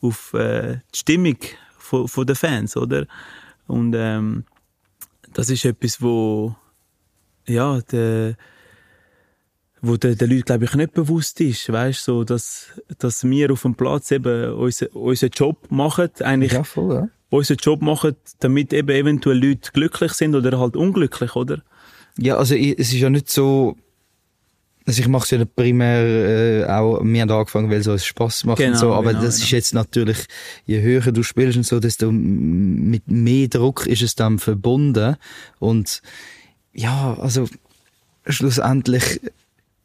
auf äh, die Stimmung von, von den Fans, oder? Und ähm, das ist etwas, wo ja, der, wo der, der Leute, glaube ich, nicht bewusst ist, weißt so, dass, dass wir auf dem Platz eben unseren, Job machen, eigentlich ja, voll, ja. unseren Job machen, damit eben eventuell Leute glücklich sind oder halt unglücklich, oder? Ja, also es ist ja nicht so, also ich mache es ja primär äh, auch, wir haben angefangen, weil es uns Spass macht Genau, und so, aber genau, das genau. ist jetzt natürlich, je höher du spielst und so, desto mit mehr Druck ist es dann verbunden und ja, also schlussendlich,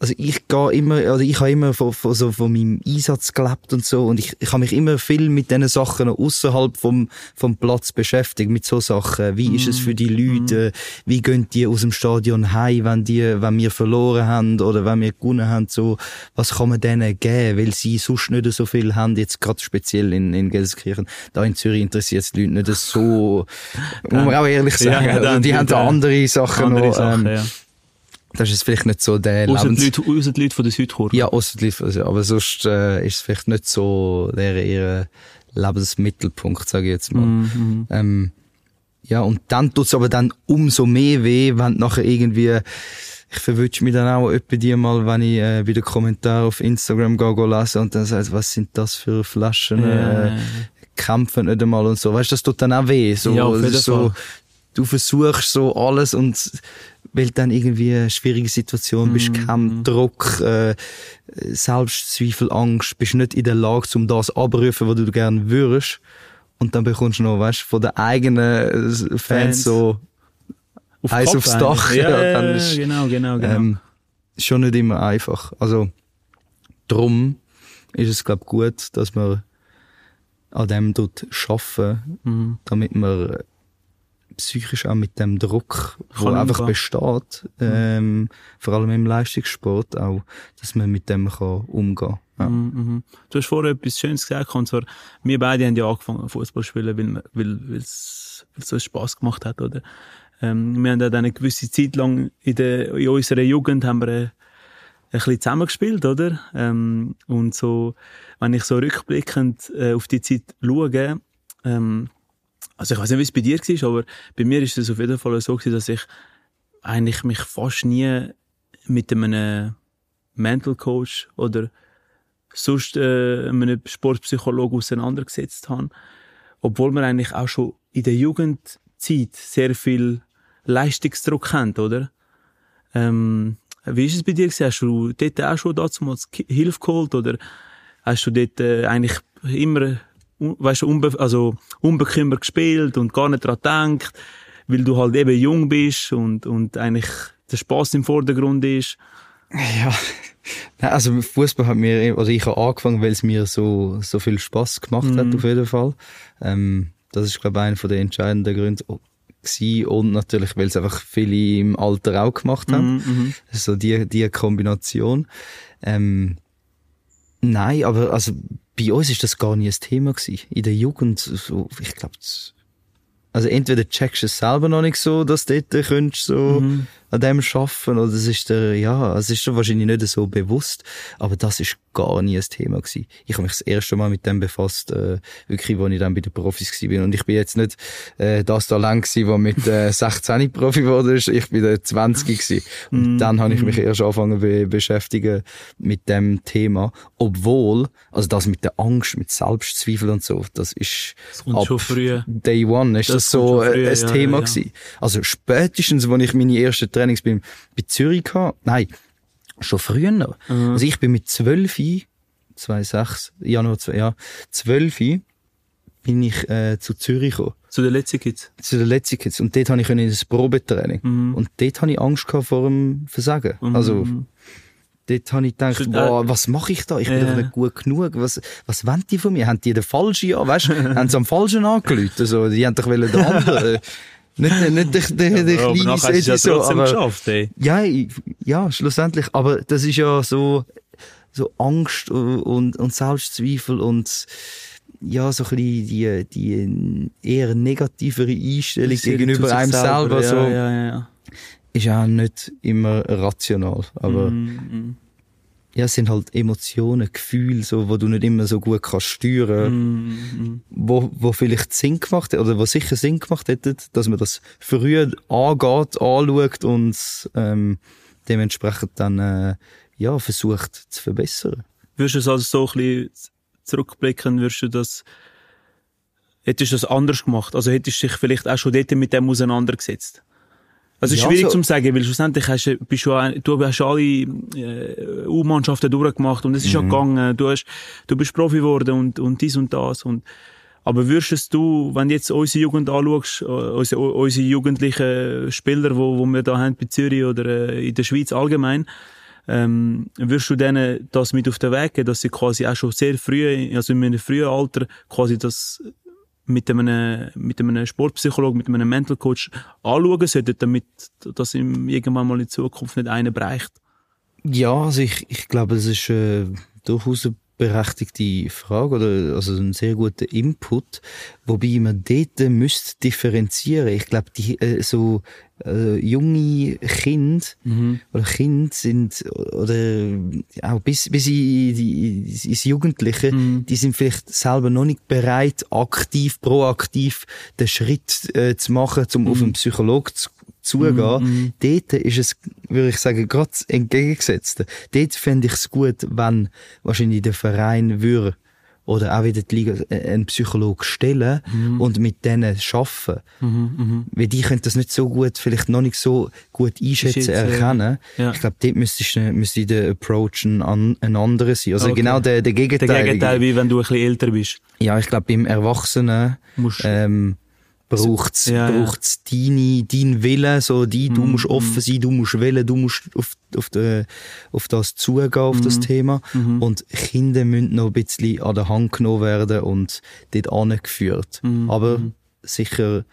also ich gehe immer, oder ich habe immer von, von, so von meinem Einsatz gelebt und so und ich, ich habe mich immer viel mit diesen Sachen außerhalb vom, vom Platz beschäftigt, mit so Sachen. Wie ist es für die Leute? Wie gehen die aus dem Stadion heim, wenn die, wenn wir verloren haben oder wenn wir gewonnen haben? So, was kann man denen geben? Weil sie sonst nicht so viel haben, jetzt gerade speziell in, in Gelsenkirchen. Da in Zürich interessiert es die Leute nicht so, muss man auch ehrlich Ja, sagen. ja, also, die die- haben da andere Sachen Andere noch. Sachen, ähm, ja. Das ist vielleicht nicht so der Außer die, Lebens... Leute, außer die Leute von der Südkurve. Ja, ausser die also, aber sonst äh, ist es vielleicht nicht so der ihr Lebensmittelpunkt, sage ich jetzt mal. Mhm. Ähm, ja, und dann tut's aber dann umso mehr weh, wenn nachher irgendwie, ich verwünsche mich dann auch etwa die mal, wenn ich äh, bei den Kommentaren auf Instagram gehe, gehe lesen und dann sagt, was sind das für Flaschen, äh, kämpfen nicht einmal und so. Weißt du, das tut dann auch weh. So, Ja, auf jeden so, Fall. Du versuchst so alles und weil dann irgendwie eine schwierige Situation Mhm. bist, Kampf, Druck, äh, Selbstzweifel, Angst, bist nicht in der Lage, um das abrufen, was du gerne würdest. Und dann bekommst du noch, weißt von den eigenen äh, Fans, Fans. so Auf Eis Kopf aufs. Dach, Ja, ja, dann ist- genau, genau, genau. ähm, schon nicht immer einfach. Also drum ist es glaube gut, dass man an dem dort schaffen, Mhm. damit man psychisch auch mit dem Druck, wo Kann einfach umgehen. besteht, ähm, vor allem im Leistungssport auch, dass man mit dem kann umgehen. Ja. Mhm, mhm. Du hast vorher etwas Schönes gesagt, und zwar, wir beide haben ja angefangen Fußball zu spielen, weil, weil, weil es weil es so Spass gemacht hat, oder? Ähm, wir haben dann eine gewisse Zeit lang in, der, in unserer Jugend haben wir äh, ein bisschen zusammengespielt, oder? Ähm, und so, wenn ich so rückblickend äh, auf die Zeit schaue, ähm, also ich weiß nicht, wie es bei dir war, aber bei mir ist es auf jeden Fall so dass ich eigentlich mich fast nie mit einem Mental Coach oder sonst äh, einem Sportpsychologen auseinandergesetzt habe. Obwohl man eigentlich auch schon in der Jugendzeit sehr viel Leistungsdruck haben, oder? Ähm, wie ist es bei dir? Hast du dort auch schon damals Hilfe geholt oder hast du dort äh, eigentlich immer weißt du, unbe also unbekümmert gespielt und gar nicht daran gedacht, weil du halt eben jung bist und, und eigentlich der Spaß im Vordergrund ist? Ja, also Fußball hat mir, oder ich habe angefangen, weil es mir so, so viel Spaß gemacht mhm. hat, auf jeden Fall. Ähm, das ist, glaube ich, einer der entscheidenden Gründe gewesen. und natürlich, weil es einfach viele im Alter auch gemacht haben. Mhm, mhm. so die, die Kombination. Ähm, nein, aber also bei uns ist das gar nie ein Thema gewesen. In der Jugend, so, ich glaube, also entweder checkst du es selber noch nicht so, dass du dort könntest so mhm an dem arbeiten oder es ist der, ja, es ist dir wahrscheinlich nicht so bewusst, aber das ist gar nie ein Thema gewesen. Ich habe mich das erste Mal mit dem befasst, äh, wirklich, als ich dann bei den Profis gewesen bin und ich bin jetzt nicht äh, das da lang gewesen, der mit äh, 16 Profi wurde, ich bin da 20 gewesen. und mm. dann habe ich mich erst angefangen be beschäftigen mit dem Thema, obwohl, also das mit der Angst, mit Selbstzweifel und so, das ist das früh. Day One ist das, das so früh, ein ja, Thema ja, gewesen. Also spätestens, als ich meine ersten Trainings bei, bei Zürich gehabt. Nein, schon früher noch. Mhm. Also ich bin mit 12, 2006, Januar, ja, 12 bin ich äh, zu Zürich gekommen. Zu den letzten Kids? Zu den letzten Kids. Und dort habe ich in das Probetraining. Mhm. Und dort habe ich Angst gehabt vor dem Versagen. Mhm. Also, dort habe ich gedacht, Für, boah, was mache ich da? Ich bin ja. doch nicht gut genug. Was, was wollen die von mir? Haben die den falschen an? Weißt haben sie am falschen angelüht? Also, die haben doch den anderen. Nicht, nicht der, der, der ja, kleine Seti ja so, aber, geschafft, ey. Ja, ja, schlussendlich. Aber das ist ja so, so Angst und, und Selbstzweifel und, ja, so ein bisschen die, die eher negativere Einstellung gegenüber einem selber, selber so. Ja, ja, ja. Ist ja nicht immer rational, aber, mm, mm ja, es sind halt Emotionen, Gefühle, so, wo du nicht immer so gut kannst steuern, mm, mm. wo, wo vielleicht Sinn gemacht oder wo sicher Sinn gemacht hätte, dass man das früher angeht, anschaut und ähm, dementsprechend dann äh, ja versucht zu verbessern. Würdest du es also so ein bisschen zurückblicken, würdest du das hättest du das anders gemacht? Also hättest du dich vielleicht auch schon dort mit dem auseinandergesetzt? Also ja, schwierig so. zu sagen, weil schlussendlich hast, bist du, du hast alle äh, U-Mannschaften durchgemacht und es ist mhm. ja gegangen. Du, hast, du bist Profi geworden und, und dies und das. Und, aber würdest du, wenn du jetzt unsere Jugend anschaust, äh, unsere, unsere jugendlichen Spieler, wo, wo wir da haben bei Zürich oder äh, in der Schweiz allgemein, ähm, würdest du denen das mit auf den Weg geben, dass sie quasi auch schon sehr früh, also in einem frühen Alter, quasi das mit einem, mit einem Sportpsychologen, mit einem Mental Coach anschauen sollten, damit das ihm irgendwann mal in Zukunft nicht einer bereicht? Ja, also ich, ich glaube, das ist äh, durchaus eine berechtigte Frage oder also ein sehr guter Input, wobei man dort müsste differenzieren. Ich glaube, die äh, so äh, junge Kinder mhm. oder Kinder sind oder auch bis bis in, die, ins Jugendliche, mhm. die sind vielleicht selber noch nicht bereit, aktiv, proaktiv den Schritt äh, zu machen, um mhm. auf einen Psychologen zu zugehen. Mm, Dort ist es, würde ich sagen, gerade das Entgegengesetzte. Dort fände ich es gut, wenn wahrscheinlich der Verein würde oder auch wieder die Liga äh, einen Psychologen stellen mm. und mit denen arbeiten. Mm, mm. Weil die können das nicht so gut, vielleicht noch nicht so gut einschätzen, erkennen. Ja. Ich glaube, dort müsste, müsste der Approach ein, ein anderer sein. Also okay. genau der, der Gegenteil. Der Gegenteil, wie wenn du ein bisschen älter bist. Ja, ich glaube, beim Erwachsenen, ähm, braucht's, ja, braucht's ja. deine, dein Wille, so die, du mm, musst offen sein, du musst wählen, du musst auf, auf, de, auf das zugehen, auf mm, das mhm. Thema. Mm. Und Kinder müssen noch ein bisschen an der Hand genommen werden und dort angeführt. Mhm, Aber mhm. sicher,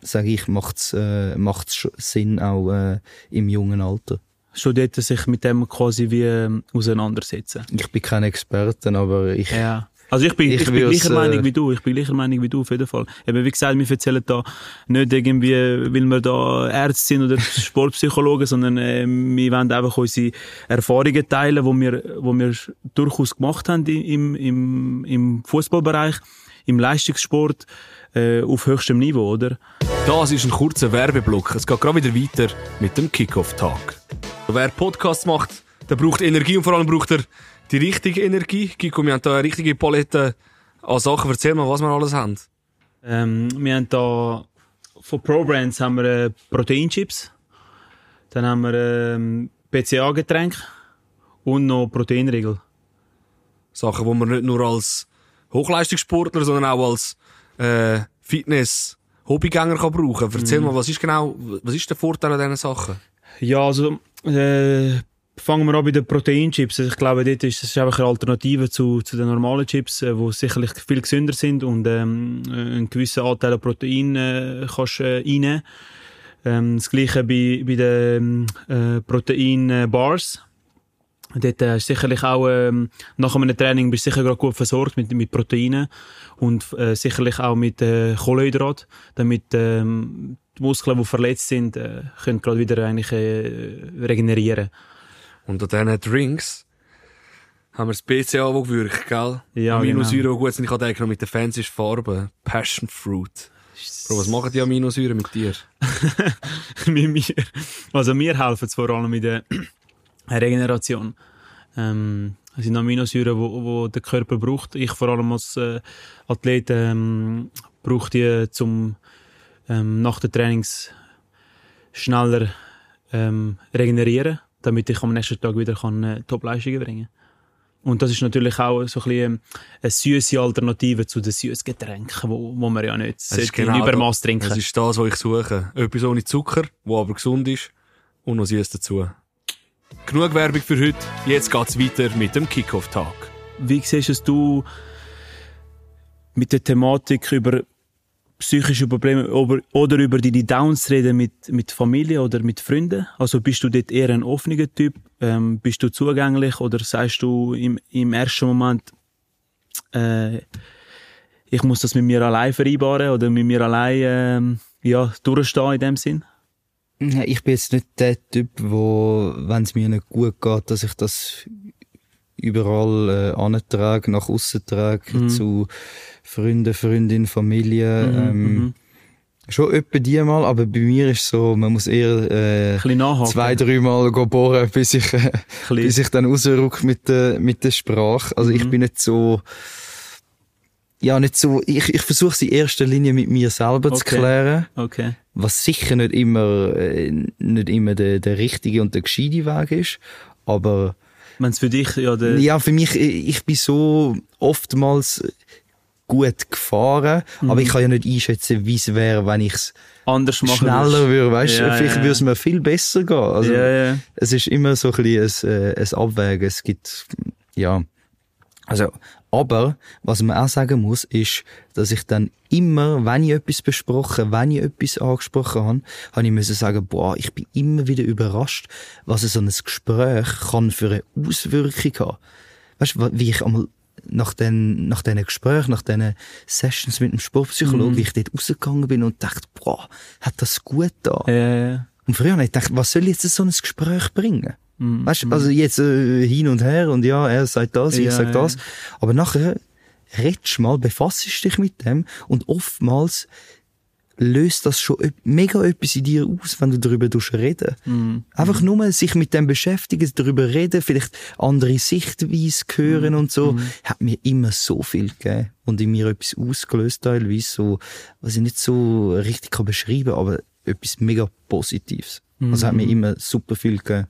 sage ich, macht's, äh, macht's Sinn auch äh, im jungen Alter schon dort sich mit dem quasi wie ähm, auseinandersetzen. Ich bin kein Experte, aber ich, ja. Also ich bin, ich, ich bin gleicher Meinung äh, wie du, ich bin gleicher Meinung wie du auf jeden Fall. Eben, wie gesagt, wir erzählen da nicht irgendwie, weil wir da Ärzte sind oder Sportpsychologen, sondern äh, wir wollen einfach unsere Erfahrungen teilen, die wir, wo wir durchaus gemacht haben im, im, im Fußballbereich, im Leistungssport. äh, auf höchstem Niveau, oder? Das ist ein kurzer Werbeblock. Es geht gerade wieder weiter mit dem Kickoff-Tag. Wer Podcasts macht, der braucht Energie und vor allem braucht er die richtige Energie. Kiko, wir haben da eine richtige Palette an Sachen. Erzähl mal, was wir alles haben. Ähm, wir haben da von Pro Brands haben wir äh, Proteinchips, dann haben wir ähm, PCA-Getränk und noch Proteinriegel. Sachen, die man nicht nur als Hochleistungssportler, sondern auch als äh, Fitness Hobbygänger kann brauchen. Erzähl mal, was ist genau, was ist der Vorteil an diesen Sachen? Ja, also äh, fangen wir an bei den Proteinchips. Also ich glaube, dort ist es einfach eine Alternative zu, zu den normalen Chips, äh, die sicherlich viel gesünder sind und ähm, einen gewissen Anteil an Protein äh, kannst äh, reinnehmen. Ähm, das gleiche bei, bei den äh, Protein-Bars. Dort äh, sicherlich auch, ähm, nach einem Training bist du sicher gerade gut versorgt mit, mit Proteinen und äh, sicherlich auch mit äh, Kohlenhydrat, damit ähm, die Muskeln, die verletzt sind, äh, können gerade wieder eigentlich äh, regenerieren. Und an diesen Drinks haben wir das BCA, das wirkt, gell? Ja, Aminosäuren, genau. die gut sind. Ich habe noch mit den fancy Farben. Passion Fruit. Bro, was machen die Aminosäuren mit dir? mit mir. Also mir helfen es vor allem mit der Regeneration. Ähm, das sind Aminosäuren, wo, wo der Körper braucht. Ich vor allem als äh, Athlet ähm, brauche die zum ähm, nach den Trainings schneller ähm, regenerieren, damit ich am nächsten Tag wieder kann, äh, Top-Leistungen bringen Und das ist natürlich auch so ein bisschen ähm, eine süße Alternative zu den süßen Getränken, wo, wo man ja nicht sollte in Übermaß trinken. Das ist das, was ich suche. Etwas ohne Zucker, wo aber gesund ist und noch süß dazu. Genug Werbung für heute. Jetzt geht's weiter mit dem Kickoff-Tag. Wie siehst es du mit der Thematik über psychische Probleme oder, oder über deine Downs reden mit, mit Familie oder mit Freunden? Also bist du dort eher ein offener Typ? Ähm, bist du zugänglich oder sagst du im, im ersten Moment, äh, ich muss das mit mir allein vereinbaren oder mit mir allein ähm, ja, durchstehen in dem Sinn? Ich bin jetzt nicht der Typ, wo, wenn es mir nicht gut geht, dass ich das überall äh, antrage, nach außen trage, Mhm. zu Freunden, Freundinnen, Familie. Mhm, ähm, mhm. Schon etwa die mal, aber bei mir ist so, man muss eher äh, zwei, dreimal bohren, bis ich, äh, bis ich dann rausrück mit der, mit der Sprache. Also ich Mhm. bin nicht so, ja, nicht so, ich, ich versuche es in erster Linie mit mir selber zu Okay. klären, Okay. was sicher nicht immer, äh, nicht immer der, der richtige und der gescheite Weg ist, aber Wenn es für dich ja der ja, für mich, ich, ich bin so oftmals gut gefahren, Mhm. aber ich kann ja nicht einschätzen, wie es wäre, wenn ich es schneller würde, weißt Ja, vielleicht ja, würde es mir viel besser gehen. Also, ja, es ist immer so ein bisschen ein, äh, ein Abwägen. Es gibt, ja. Also, aber, was man auch sagen muss, ist, dass ich dann immer, wenn ich etwas besprochen, wenn ich etwas angesprochen habe, habe ich müssen sagen, boah, ich bin immer wieder überrascht, was so ein Gespräch kann für eine Auswirkung haben. Weißt du, wie ich einmal nach den, nach diesen Gesprächen, nach diesen Sessions mit dem Sportpsychologen, Mhm. wie ich dort rausgegangen bin und dachte, boah, hat das gut da. Ja. Und früher habe ich gedacht, was soll jetzt so ein Gespräch bringen? Mhm. Weißt du, also jetzt äh, hin und her und ja, er sagt das, ich Ja, sag ja. das. Aber nachher redest mal, befasst dich mit dem und oftmals löst das schon mega etwas in dir aus, wenn du darüber reden Mhm. Einfach nur mal sich mit dem beschäftigen, darüber reden, vielleicht andere Sichtweise hören und so, hat mir immer so viel gegeben und in mir etwas ausgelöst teilweise, so, was ich nicht so richtig kann beschreiben, aber etwas mega Positives. Also hat mir immer super viel gegeben.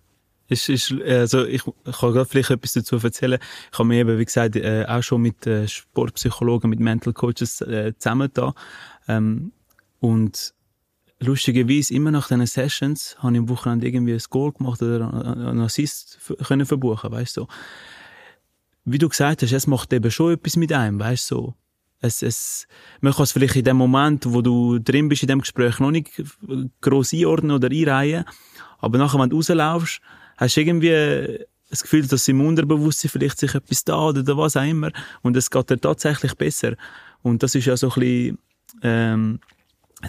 Es ist, also ich, ich kann gerade vielleicht etwas dazu erzählen. Ich habe mir eben, wie gesagt, äh, auch schon mit äh, Sportpsychologen, mit Mental Coaches äh, zusammen da. Ähm, und lustigerweise, immer nach diesen Sessions, habe ich am Wochenende irgendwie ein Goal gemacht oder einen Assist können verbuchen, weißt du. Wie du gesagt hast, es macht eben schon etwas mit einem, weißt du. So. Es, es, man kann es vielleicht in dem Moment, wo du drin bist in dem Gespräch, noch nicht gross einordnen oder einreihen. Aber nachher, wenn du rauslaufst, hast du irgendwie das Gefühl, dass im Unterbewusstsein vielleicht sich etwas da oder was auch immer. Und es geht dir tatsächlich besser. Und das ist ja so ein bisschen, ähm,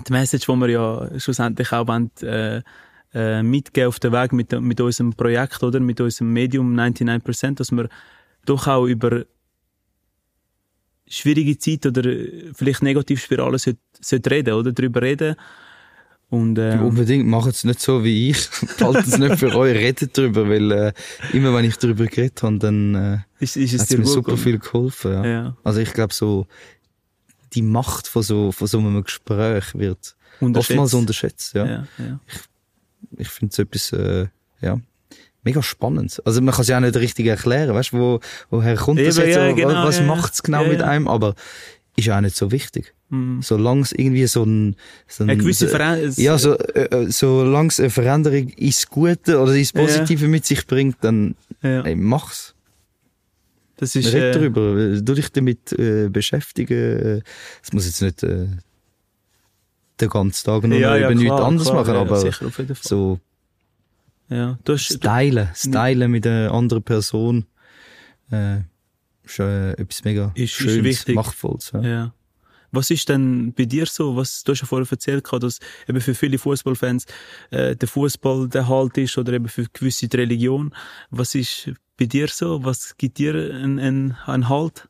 die Message, die wir ja schlussendlich auch wollen, äh, äh, mitgeben auf den Weg mit, mit unserem Projekt, oder? Mit unserem Medium 99%, dass wir doch auch über, schwierige Zeit oder vielleicht Negativspirale sollte, sollte reden, oder? Darüber reden. Und, äh, Unbedingt, macht es nicht so wie ich. Haltet es nicht für euch, redet drüber, weil äh, immer wenn ich darüber geredet habe, dann äh, ist, ist es hat dir mir super viel geholfen. Ja. Ja. Also ich glaube so, die Macht von so, von so einem Gespräch wird Unterschätzt. oftmals unterschätzt. Ja. Ja, ja. Ich finde es etwas, äh, ja, mega spannend. Also man kann es ja auch nicht richtig erklären, weißt wo, woher kommt das Eben, jetzt, ja, so, genau, was ja, ja. macht's genau mit einem, aber ist ja auch nicht so wichtig. Mhm. Solange es irgendwie so ein, so ein Eine gewisse Veränderung. ja, so, äh, äh, solange es eine Veränderung ins Gute oder ins Ja. Positive mit sich bringt, dann ja. ey, mach's. Das ist, Red äh, darüber, du dich damit äh, beschäftigen. Es muss jetzt nicht äh, den ganzen Tag nur ja, noch ja, über nichts anderes klar, machen, ja, aber sicher, so Ja, du hast, stylen, stylen mit einer anderen Person äh, ist äh, etwas mega Ist- ist schönes, wichtig. machtvolles. Ja. Ja. Was ist denn bei dir so? Was, du hast ja vorher erzählt, gehabt, dass eben für viele Fußballfans äh, der Fußball der Halt ist oder eben für gewisse die Religion. Was ist bei dir so? Was gibt dir einen, einen, einen Halt?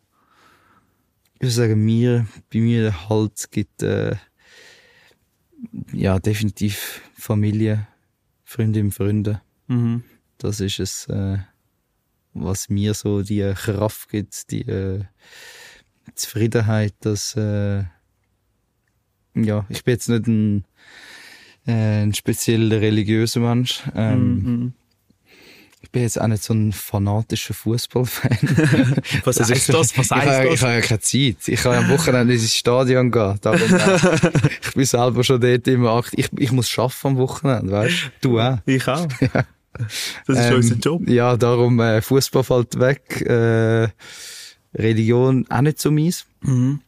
Ich würde sagen, mir, bei mir der Halt gibt äh, ja definitiv Familie, Freundinnen, Freunde. Mhm. Das ist es, äh, was mir so die Kraft gibt, die äh, Zufriedenheit, dass äh, ja, ich bin jetzt nicht ein, äh, ein speziell religiöser Mensch. Ähm, Mhm. Ich bin jetzt auch nicht so ein fanatischer Fußballfan. Was Also heißt ich- das? Was ich, heißt ich das? habe ja keine Zeit. Ich kann ja am Wochenende ins Stadion gehen. Darum, ich bin selber schon dort immer aktiv. Ich, ich muss arbeiten am Wochenende, weißt du? Du auch. Ich auch. Das ist Ähm, unser Job. Ja, darum äh, Fußball fällt weg. Äh, Religion auch nicht so meins. Mhm.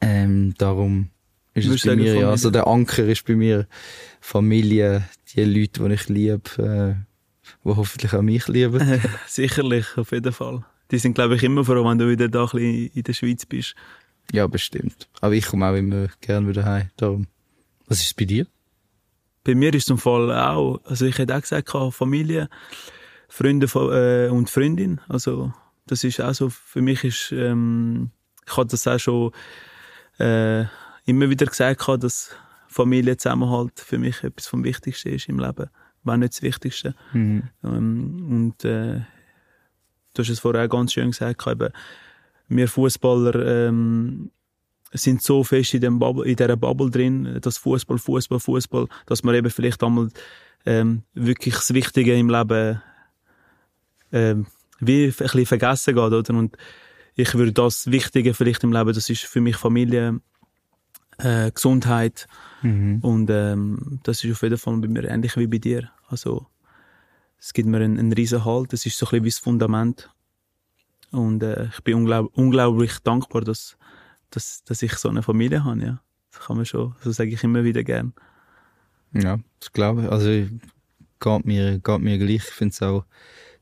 Ähm, darum ist es bei sagen, mir, ja, also der Anker ist bei mir Familie, die Leute, die ich liebe, äh, die hoffentlich auch mich lieben. Sicherlich, auf jeden Fall. Die sind, glaube ich, immer froh, wenn du wieder da ein bisschen in der Schweiz bist. Ja, bestimmt. Aber ich komme auch immer gerne wieder heim. Darum. Was ist es bei dir? Bei mir ist es im Fall auch, also ich hätte auch gesagt, Familie, Freunde äh, und Freundin. Also das ist auch so, für mich ist, ähm, ich habe das auch schon äh, immer wieder gesagt, dass Familie Zusammenhalt für mich etwas vom Wichtigsten ist im Leben, wenn nicht das Wichtigste. Mhm. Ähm, und äh, du hast es vorher auch ganz schön gesagt, eben, wir Fußballer ähm, sind so fest in, dem Bubble, in dieser Bubble drin, dass Fußball, Fußball, Fußball, dass man eben vielleicht einmal ähm, wirklich das Wichtige im Leben ähm, wie ein bisschen vergessen geht, oder? Und ich würde das Wichtige vielleicht im Leben, das ist für mich Familie, äh, Gesundheit Mhm. und ähm, das ist auf jeden Fall bei mir ähnlich wie bei dir. Also es gibt mir einen, einen riesen Halt, das ist so ein bisschen wie das Fundament und äh, ich bin unglaub, unglaublich dankbar, dass, dass, dass ich so eine Familie habe, ja. Das kann man schon, so sage ich immer wieder gern. Ja, das glaube ich. Also geht mir, geht mir gleich. Ich finde es auch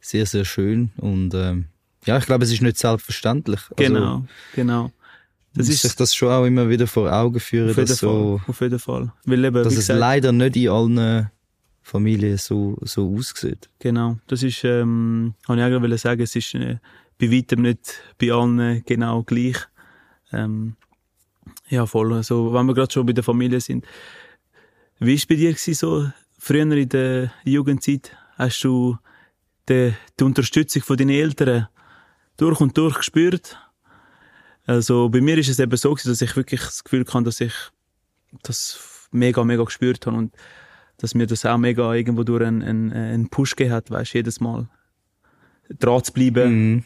sehr, sehr schön. Und ähm, ja, ich glaube, es ist nicht selbstverständlich. Also, Genau, genau. Das Das ist sich das schon auch immer wieder vor Augen führen, auf jeden dass, so, Fall, auf jeden Fall. Weil eben, dass es gesagt, leider nicht in allen Familien so, so aussieht. Genau, das ist, ähm, kann ich auch gerade sagen, es ist äh, bei weitem nicht bei allen genau gleich. Ähm, ja, voll. Also, wenn wir gerade schon bei der Familie sind. Wie war es bei dir gewesen, so früher in der Jugendzeit? Hast du die, die Unterstützung von deinen Eltern durch und durch gespürt? Also, bei mir ist es eben so dass ich wirklich das Gefühl hatte, dass ich das mega, mega gespürt habe und dass mir das auch mega irgendwo durch einen, einen, einen Push gegeben hat, weißt, jedes Mal dran zu bleiben Mhm.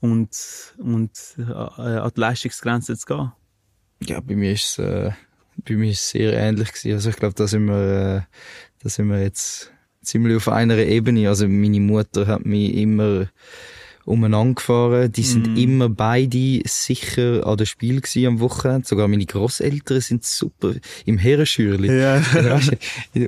und, und äh, an die Leistungsgrenze zu gehen. Ja, bei mir ist es, äh, bei mir ist es sehr ähnlich gewesen. Also ich glaube, da sind wir, äh, da sind wir jetzt ziemlich auf einer Ebene. Also meine Mutter hat mich immer umeinander gefahren. Die sind Mhm. immer beide sicher an dem Spiel gewesen am Wochenende. Sogar meine Großeltern sind super im Herrenschürli. Ja.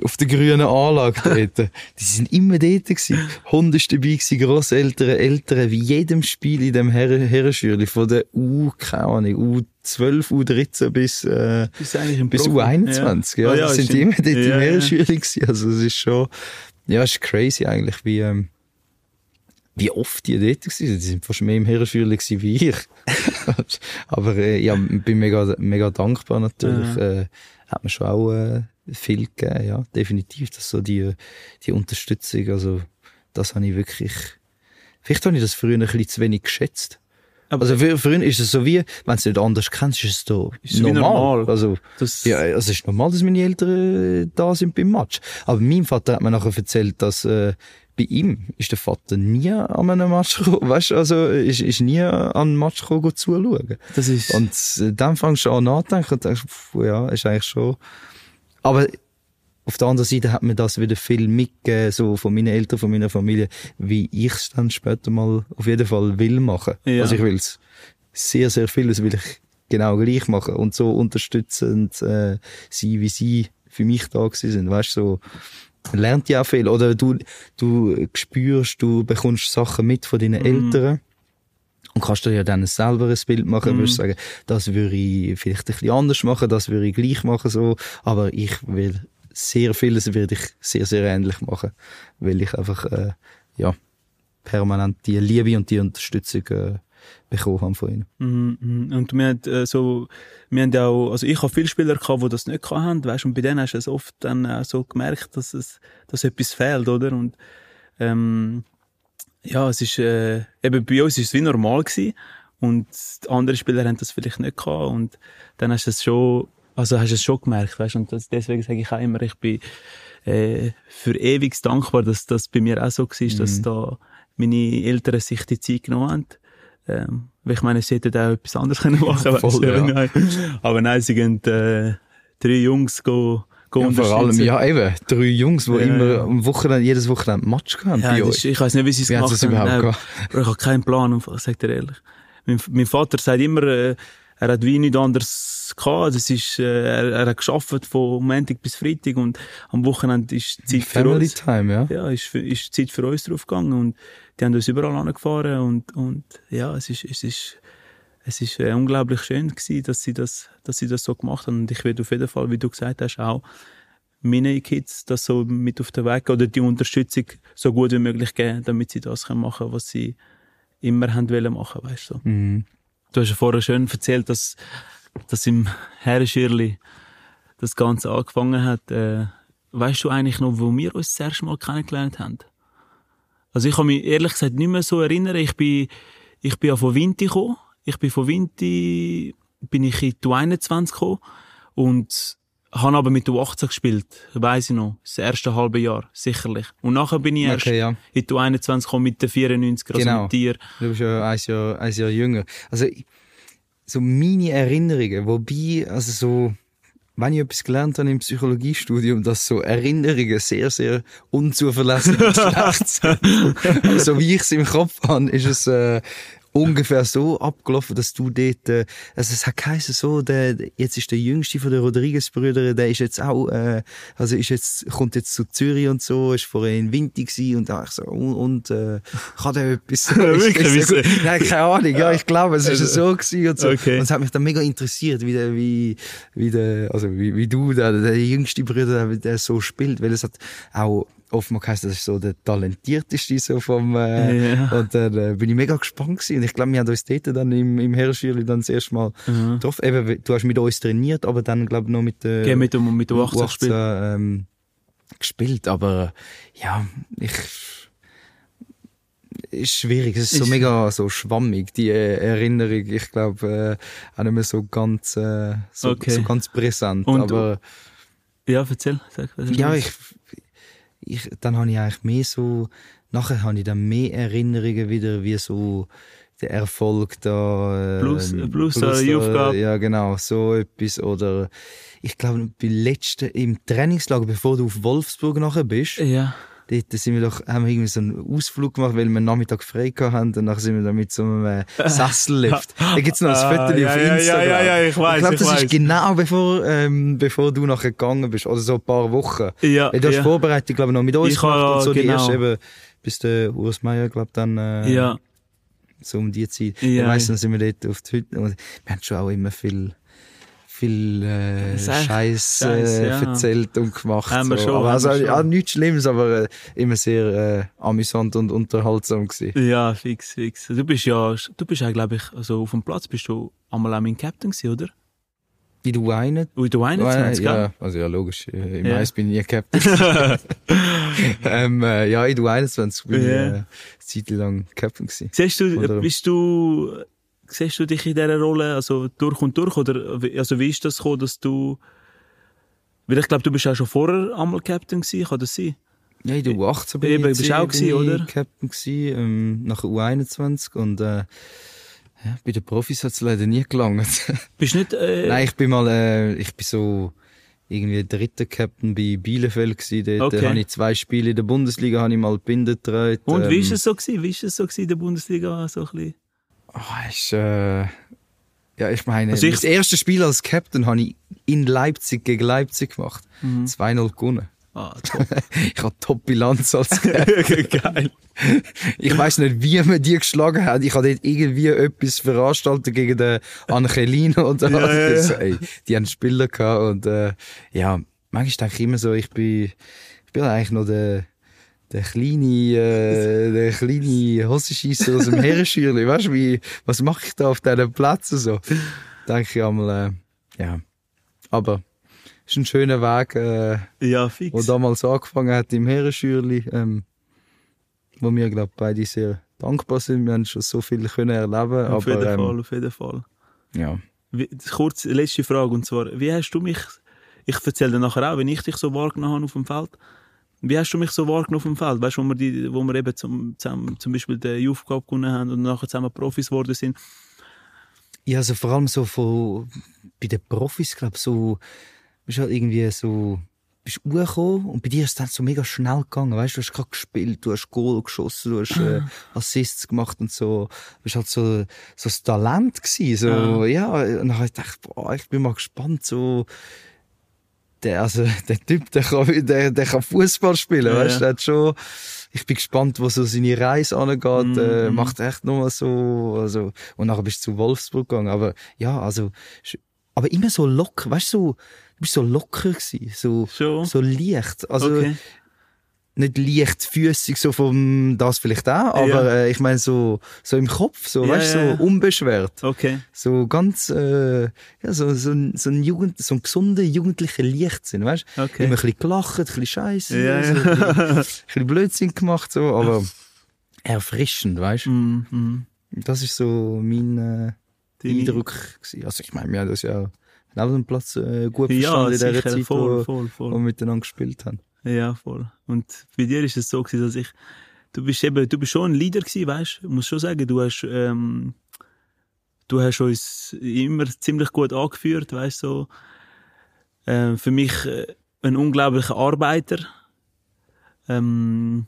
Auf der grünen Anlage dort. Die sind immer dort gewesen. Hund ist dabei gewesen, Grosseltern, Eltern, wie jedem Spiel in dem Herren Herrenschürli. Von der U, keine Ahnung, U12, U13 bis, äh, bis Profi? U21. Ja, Ah, ja, die sind immer dort Ja, im ja. Herrenschürli gewesen. Also, es ist schon, ja, es ist crazy eigentlich, wie, ähm, wie oft die dort waren. Die sind fast mehr im Herrenschüler wie ich. Aber äh, ja, bin mega, mega dankbar natürlich. Ja. Äh, hat mir schon auch äh, viel gegeben, ja, definitiv. Das so die, die Unterstützung, also das habe ich wirklich, vielleicht habe ich das früher ein bisschen zu wenig geschätzt. Aber- also für, früher ist es so wie, wenn du es nicht anders kennst, ist es da Ist normal. normal. Also, Das, ja, also es ist normal, dass meine Eltern äh, da sind beim Match. Aber mein Vater hat mir nachher erzählt, dass äh, bei ihm ist der Vater nie an einem Match gekommen, weißt du, also ist, ist nie an einem Match gekommen, go zuschauen. das ist, Und äh, dann fangst du an nachzudenken und denkst, pff, ja, ist eigentlich schon. Aber auf der anderen Seite hat mir das wieder viel mitgegeben, so von meinen Eltern, von meiner Familie, wie ich es dann später mal auf jeden Fall will machen. Ja. Also ich will es sehr, sehr vieles will ich genau gleich machen und so unterstützend äh, sein, wie sie für mich da gewesen sind. Weißt du, so man lernt ja auch viel. Oder du, du spürst, du bekommst Sachen mit von deinen Eltern. Und kannst dir ja dann selber ein Bild machen, Mhm. würdest sagen, das würde ich vielleicht ein bisschen anders machen, das würde ich gleich machen, so. Aber ich will sehr vieles würde ich sehr, sehr ähnlich machen. Weil ich einfach, äh, ja, permanent die Liebe und die Unterstützung, äh, bekommen habe von ihnen. Mhm, mhm. Und wir haben, äh, so, wir haben ja auch, also ich habe viele Spieler gehabt, die das nicht haben, weißt, und bei denen hast du es oft dann auch so gemerkt, dass es, dass etwas fehlt, oder? Und, ähm, ja, es ist, äh, eben bei uns ist es wie normal gewesen. Und die anderen Spieler haben das vielleicht nicht gehabt. Und dann hast du es schon, also hast du es schon gemerkt, weißt, und das, deswegen sage ich auch immer, ich bin, äh, für ewig dankbar, dass das bei mir auch so war, dass da meine Eltern sich die Zeit genommen haben. Ähm, weil ich meine, sie hätten auch etwas anderes können machen weißt Voll, ja. nein. Aber nein, sie gehen äh, drei Jungs go Ja, vor allem, ja, eben, drei Jungs, die Ja, immer am Wochenende, jedes Wochenende Match gehabt Ja, bei euch. ich weiß nicht, wie sie es haben gemacht haben. überhaupt Nein, ich habe keinen Plan, und sag dir ehrlich. Mein, mein Vater sagt immer, äh, er hat wie nichts anderes gehabt. Das ist, äh, er, er hat geschafft von Montag bis Freitag und am Wochenende ist Zeit für Family uns. Time, ja. Ja, ist, für- ist Zeit für uns drauf gegangen und die haben uns überall angefahren und, und ja, es ist, es ist, es ist äh, unglaublich schön gewesen, dass sie das, dass sie das so gemacht haben und ich werde auf jeden Fall, wie du gesagt hast, auch meine Kids das so mit auf den Weg oder die Unterstützung so gut wie möglich geben, damit sie das können machen, was sie immer haben wollen machen, weißt du. Mhm. Du hast ja vorher schön erzählt, dass, dass im Herrenschirli das Ganze angefangen hat. Äh, weißt du eigentlich noch, wo wir uns das erste Mal kennengelernt haben? Also ich kann mich ehrlich gesagt nicht mehr so erinnern. Ich bin, ich bin ja von Vinti gekommen. Ich bin von Vinti, bin ich in die 21 gekommen und habe aber mit der 18 gespielt. Weiss ich noch. Das erste halbe Jahr, sicherlich. Und nachher bin ich erst Okay, ja. in die 21 gekommen mit den 94 also Genau. mit dir. Du bist ja ein Jahr, ein Jahr jünger. Also, so meine Erinnerungen, wobei, also so, wenn ich etwas gelernt habe im Psychologiestudium, dass so Erinnerungen sehr, sehr unzuverlässig und schlecht sind. So wie ich es im Kopf habe, ist es äh, ungefähr so abgelaufen, dass du dort, äh, also es hat geheißen so, der, jetzt ist der jüngste von den Rodriguez-Brüdern, der ist jetzt auch, äh, also ist jetzt, kommt jetzt zu Zürich und so, ist vorher in Winti gewesen und ich so, und, und äh, kann der etwas? Wirklich? Ist gut? Nein, keine Ahnung, ja, ich glaube, es ist so gewesen und so. Okay. Und es hat mich dann mega interessiert, wie der, wie, wie der, also wie, wie du, der, der jüngste Bruder, der, der so spielt, weil es hat auch oftmals geheißen, das ist so der talentierteste so vom, äh, Ja. und dann äh, bin ich mega gespannt gewesen. Und ich glaube, wir haben uns dort dann im, im Herrenschürli dann das erste Mal Mhm. getroffen. Eben, du hast mit uns trainiert, aber dann, glaube ich, noch mit der, Geh mit dem, mit dem 18 U18, gespielt. ähm, gespielt. Aber, ja, ich, ist schwierig. Es ist so mega so schwammig, die äh, Erinnerung. Ich glaube, äh, auch nicht mehr so ganz, äh, so, Okay. so ganz präsent. Und- aber, Ja, erzähl. Sag, ja, ich, ich, dann habe ich eigentlich mehr so, nachher habe ich dann mehr Erinnerungen wieder, wie so der Erfolg da. Äh, Plus- plus, äh, Youth Cup. Ja, genau, so etwas. Oder ich glaube, bei letzten, im Trainingslager, bevor du auf Wolfsburg nachher bist, Ja. Dort sind wir doch, haben wir irgendwie so einen Ausflug gemacht, weil wir am Nachmittag frei haben. Und dann sind wir dann mit so einem äh, Sessellift. Da gibt's noch ein Ah, Foto ja, auf ja, Instagram. ja, ja, ich weiss, Ich glaube, das weiss. ist genau bevor, ähm, bevor du nachher gegangen bist. Oder so ein paar Wochen. Ja, Weil du hast ja. Vorbereitung, glaube ich, noch mit uns Ich gemacht habe- und so die genau. erste eben, bis der Urs Meier, glaube dann, äh, Ja. so um die Zeit. Ja, Ja, meistens sind wir dort auf die Hütte und wir haben schon auch immer viel, viel äh, Scheiß äh, ja. erzählt und gemacht. Haben wir so. schon, aber also, schon. ja, nichts Schlimmes, aber äh, immer sehr äh, amüsant und unterhaltsam gewesen. Ja, fix, fix. Du bist ja, du bist ja, glaube ich, also auf dem Platz bist du einmal auch mein Captain gewesen, oder? In der U21, Ui, du 21, gell? ja, also ja, logisch. äh, Im Ja. Eis bin ich nie Captain. ähm, äh, ja, in der U21 bin ich Ja. äh, eine Zeit lang Captain gewesen. Siehst du, Oder- bist du, siehst du dich in dieser Rolle, also durch und durch, oder, wie- also wie ist das gekommen, dass du, weil ich glaube, du bist auch schon vorher einmal Captain gewesen, kann das sein? Ja, in der U18 bin Eben, ich, bist du auch gewesen, oder? Captain gewesen, ähm, nach der U21 und äh, ja, bei den Profis hat es leider nie gelangt. Bist nicht, äh, Nein, ich bin mal, äh, ich bin so irgendwie dritter Captain bei Bielefeld gewesen. Dort Okay. äh, habe ich zwei Spiele in der Bundesliga, habe ich mal Binden getragen. und ähm, wie ist es so gewesen? Wie ist es so gewesen in der Bundesliga, so ein bisschen? Ah, ist, äh, ja, ich meine, Also ich- das erste Spiel als Captain habe ich in Leipzig gegen Leipzig gemacht. Mhm. 2-0 gewonnen. Ah, top. Ich habe Top-Bilanz als Captain. Geil. Ich weiß nicht, wie man die geschlagen hat. Ich habe dort irgendwie etwas veranstaltet gegen den Angelino oder Ja, was. ja, ja. So, ey, die haben Spieler gehabt und äh, ja, manchmal denke ich immer so, ich bin, ich bin eigentlich noch der, der kleine, äh, der kleine Hosenscheisser aus dem Herrenschürli. Weißt du, wie, was mache ich da auf diesen Plätzen so? Denke ich einmal, äh, ja. Aber, es ist ein schöner Weg, äh, Ja, wo fix. damals angefangen hat im Herrenschürli, ähm, wo wir, glaube beide sehr dankbar sind. Wir haben schon so viel können erleben, Auf jeden aber ähm, Fall, auf jeden Fall. ja. Wie, kurz, letzte Frage, und zwar, wie hast du mich, ich erzähle dir nachher auch, wenn ich dich so wahrgenommen habe auf dem Feld, wie hast du mich so wahrgenommen auf dem Feld? Weißt du, wo wir, die, wo wir eben zum, zusammen, zum Beispiel den Youth Cup gewonnen haben und nachher zusammen Profis geworden sind? Ja, also vor allem so von, bei den Profis, glaube so, bist halt irgendwie so, bist hochgekommen und bei dir ist es dann so mega schnell gegangen, weißt du, du hast gerade gespielt, du hast Goal geschossen, du hast äh, Assists gemacht und so, du bist halt so, so das Talent gewesen, so, ja, und dann habe ich gedacht, boah, ich bin mal gespannt, so, der, also, der Typ, der kann, der, der kann Fußball spielen, Ja. weißt du, hat schon, ich bin gespannt, wo so seine Reise angeht, Mhm, äh, mhm. macht echt nochmal so, also, und nachher bist du zu Wolfsburg gegangen, aber, ja, also, aber immer so locker, weißt du, so, du bist so locker gewesen, so, Schon? so leicht, also, okay. Nicht leichtfüßig, so vom, das vielleicht auch, aber, Ja. äh, ich meine, so, so im Kopf, so, Ja, weißt du, ja, so unbeschwert. Okay. So ganz, äh, ja, so, so, ein, so ein Jugend, so ein gesunder jugendlicher Leichtsinn, weißt du? Okay. Immer ein bisschen gelacht, ein bisschen Scheiße, Ja, so, ja. ein bisschen Blödsinn gemacht, so, aber erfrischend, weißt du? Mm, mm. Das ist so mein äh, Deine- Eindruck gewesen. Also ich meine, wir haben das ja neben dem Platz äh, gut verstanden in der Zeit, voll, wo, voll, wo wir voll. miteinander gespielt haben. Ja, voll. Und bei dir ist es so gewesen, dass ich, du bist eben, du bist schon ein Leader gewesen, weißt? Ich muss schon sagen, du hast, ähm, du hast uns immer ziemlich gut angeführt, weißt so. Ähm, für mich äh, ein unglaublicher Arbeiter. Ähm,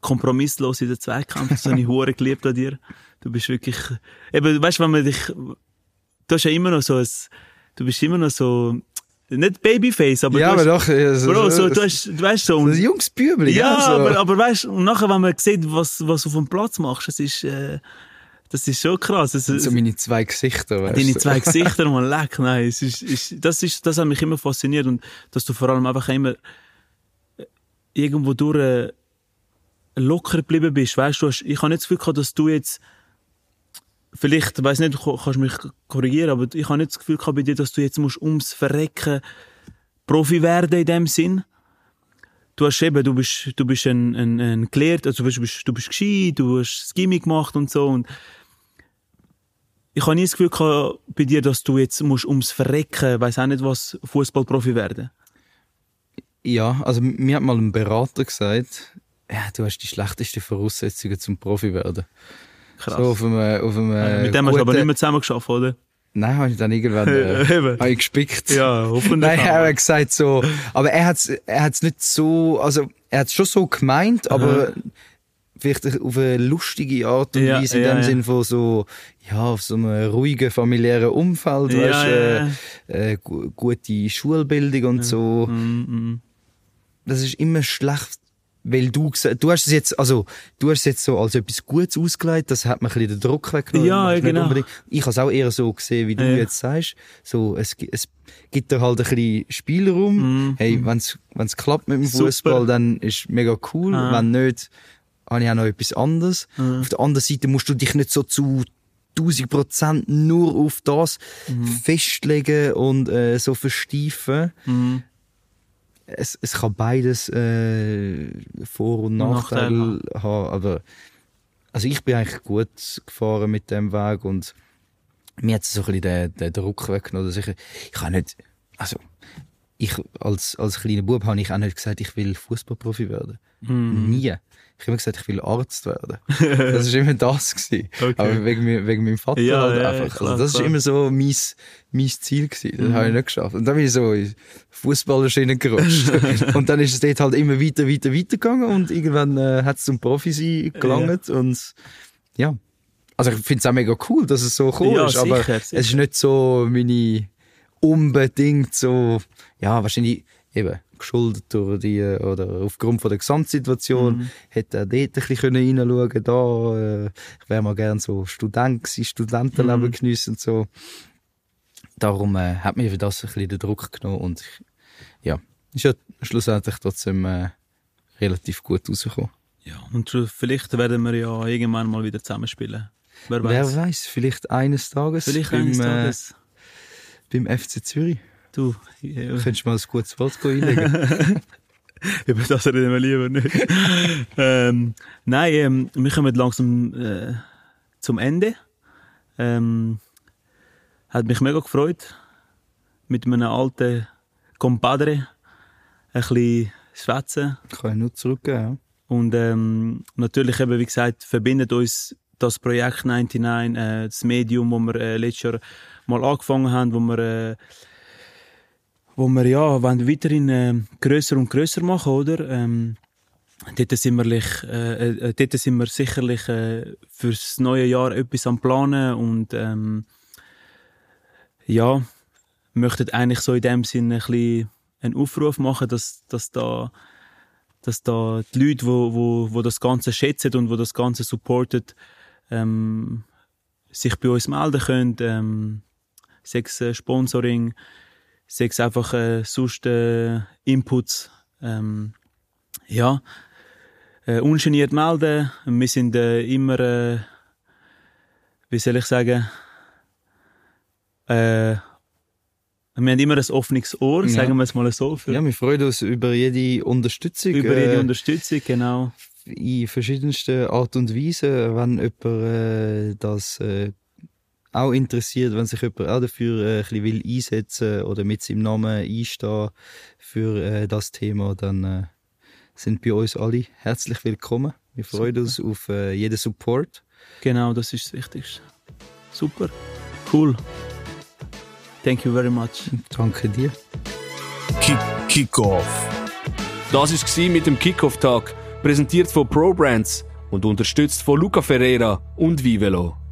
kompromisslos in den Zweikampf, das habe ich hure geliebt an dir. Du bist wirklich, eben, weißt, wenn man dich, du hast ja immer noch so ein, du bist immer noch so, nicht Babyface, aber ja, aber hast, doch. Ja, so, Bro, so, du hast, du weißt so, ein junges Bübli, ja, gell, so. aber, aber weißt, und nachher, wenn man sieht, was, was du auf dem Platz machst, das ist, äh, das ist schon krass. Das, so meine zwei Gesichter, weißt Deine du. zwei Gesichter, man leck, nein, es ist, ist, das ist, das hat mich immer fasziniert und dass du vor allem einfach immer äh, irgendwo durch äh, locker geblieben bist, weißt du, ich habe nicht das Gefühl gehabt, dass du jetzt vielleicht, weiß nicht, du kannst mich korrigieren, aber ich habe nicht das Gefühl gehabt bei dir, dass du jetzt musst ums Verrecken Profi werden in dem Sinn. Du hast eben, du bist, du bist ein, ein, ein gelehrt, also du bist, du bist, gescheit, du hast das Gimmick gemacht und so und ich habe nie das Gefühl gehabt bei dir, dass du jetzt musst ums Verrecken, weiß auch nicht was, Fußballprofi werden. Ja, also mir hat mal ein Berater gesagt, ja, du hast die schlechtesten Voraussetzungen zum Profi werden. Krass. So auf einem, auf einem Äh, Mit dem hast du aber nicht mehr zusammen geschafft, oder? Nein, habe ich dann irgendwann äh, ich gespickt. Ja, hoffentlich. Nein, er hat gesagt so, aber er hat's, er hat's nicht so, also er hat's schon so gemeint, aber vielleicht auf eine lustige Art und Ja, Weise in ja, dem ja. Sinn von so, ja, auf so einem ruhigen familiären Umfeld, Ja, weißt, ja, äh, äh, gu- gute Schulbildung und so. Mm, mm. Das ist immer schlecht weil du du hast es jetzt, also du hast es jetzt so als etwas Gutes ausgelegt, das hat mir ein bisschen den Druck weggenommen. Ja, genau. Ich habe es auch eher so gesehen, wie du Ja. jetzt sagst. So, es, es gibt dir halt ein bisschen Spielraum. Mhm. Hey, wenn's wenn's klappt mit dem. Fußball, dann ist mega cool. Ah. Wenn nicht, habe ich auch noch etwas anderes. Mhm. Auf der anderen Seite musst du dich nicht so zu 1000 Prozent nur auf das Mhm. festlegen und äh, so versteifen. Mhm. Es, es kann beides äh, Vor- und Nachteile haben, aber also ich bin eigentlich gut gefahren mit dem Weg und mir hat so ein bisschen den, den Druck weggenommen, dass ich, ich kann nicht, also ich als, als kleiner Bub habe ich auch nicht gesagt, ich will Fußballprofi werden. Mhm. Nie. Ich habe immer gesagt, ich will Arzt werden. Das war immer das. Gewesen. Okay. Aber wegen, wegen meinem Vater Ja, halt ja, einfach. klar, also das klar. ist immer so mein, mein Ziel gewesen. Das habe ich nicht geschafft. Und dann bin ich so in Fußballerschiene gerutscht. und dann ist es dort halt immer weiter, weiter, weiter gegangen und irgendwann äh, hat es zum Profi sein gelangt und ja. Also ich finde es auch mega cool, dass es so cool Ja, ist, aber sicher, es ist nicht so meine unbedingt so, ja, wahrscheinlich eben geschuldet durch die, äh, oder aufgrund von der Gesamtsituation, Mhm. hätte er dort ein bisschen können reinschauen da, äh, ich wäre mal gern so Student gewesen, Studentenleben Mhm. geniessen und so. Darum äh, hat mir für das ein bisschen den Druck genommen und ich, ja, ist ja schlussendlich trotzdem äh, relativ gut rausgekommen. Ja, und vielleicht werden wir ja irgendwann mal wieder zusammenspielen. Wer Wer weiß? weiß, vielleicht eines Tages Vielleicht beim, eines äh, Tages. beim FC Zürich. Du, äh, Könntest du mal ein gutes Wort einlegen? über das reden wir lieber nicht. ähm, nein, ähm, wir kommen langsam äh, zum Ende. Ähm, hat mich mega gefreut, mit einem alten Compadre ein bisschen schwätzen. Kann ich nur zurückgeben. Und ähm, natürlich eben, wie gesagt, verbindet uns das Projekt 99, äh, das Medium, wo wir äh, letztes Jahr mal angefangen haben, wo wir, äh, wo wir ja wollen weiterhin äh, grösser und grösser machen, oder? Ähm, dort, sind wir, äh, äh, dort sind wir sicherlich äh, fürs neue Jahr etwas am Planen und ähm, ja, möchten eigentlich so in dem Sinne ein bisschen einen Aufruf machen, dass, dass da dass da die Leute, wo, wo, wo das Ganze schätzen und wo das Ganze supportet, ähm, sich bei uns melden können. Ähm, sechs äh, Sponsoring, sechs einfach äh, sonst äh, Inputs. Ähm, ja, äh, ungeniert melden. Wir sind äh, immer, äh, wie soll ich sagen, äh, wir haben immer ein offenes Ohr, Ja. sagen wir es mal so. Für, Ja, wir freuen uns über jede Unterstützung. über jede äh, Unterstützung, genau. in verschiedensten Art und Weise, wenn jemand äh, das äh, auch interessiert, wenn sich jemand auch dafür äh, ein bisschen will einsetzen oder mit seinem Namen einstehen für äh, das Thema, dann äh, sind bei uns alle herzlich willkommen. Wir freuen uns auf äh, jeden Support. Genau, das ist das Wichtigste. Super. Cool. Thank you very much. Danke dir. Kick, Kickoff. Das war mit dem Kickoff-Tag, präsentiert von ProBrands und unterstützt von Luca Ferreira und Vivelo.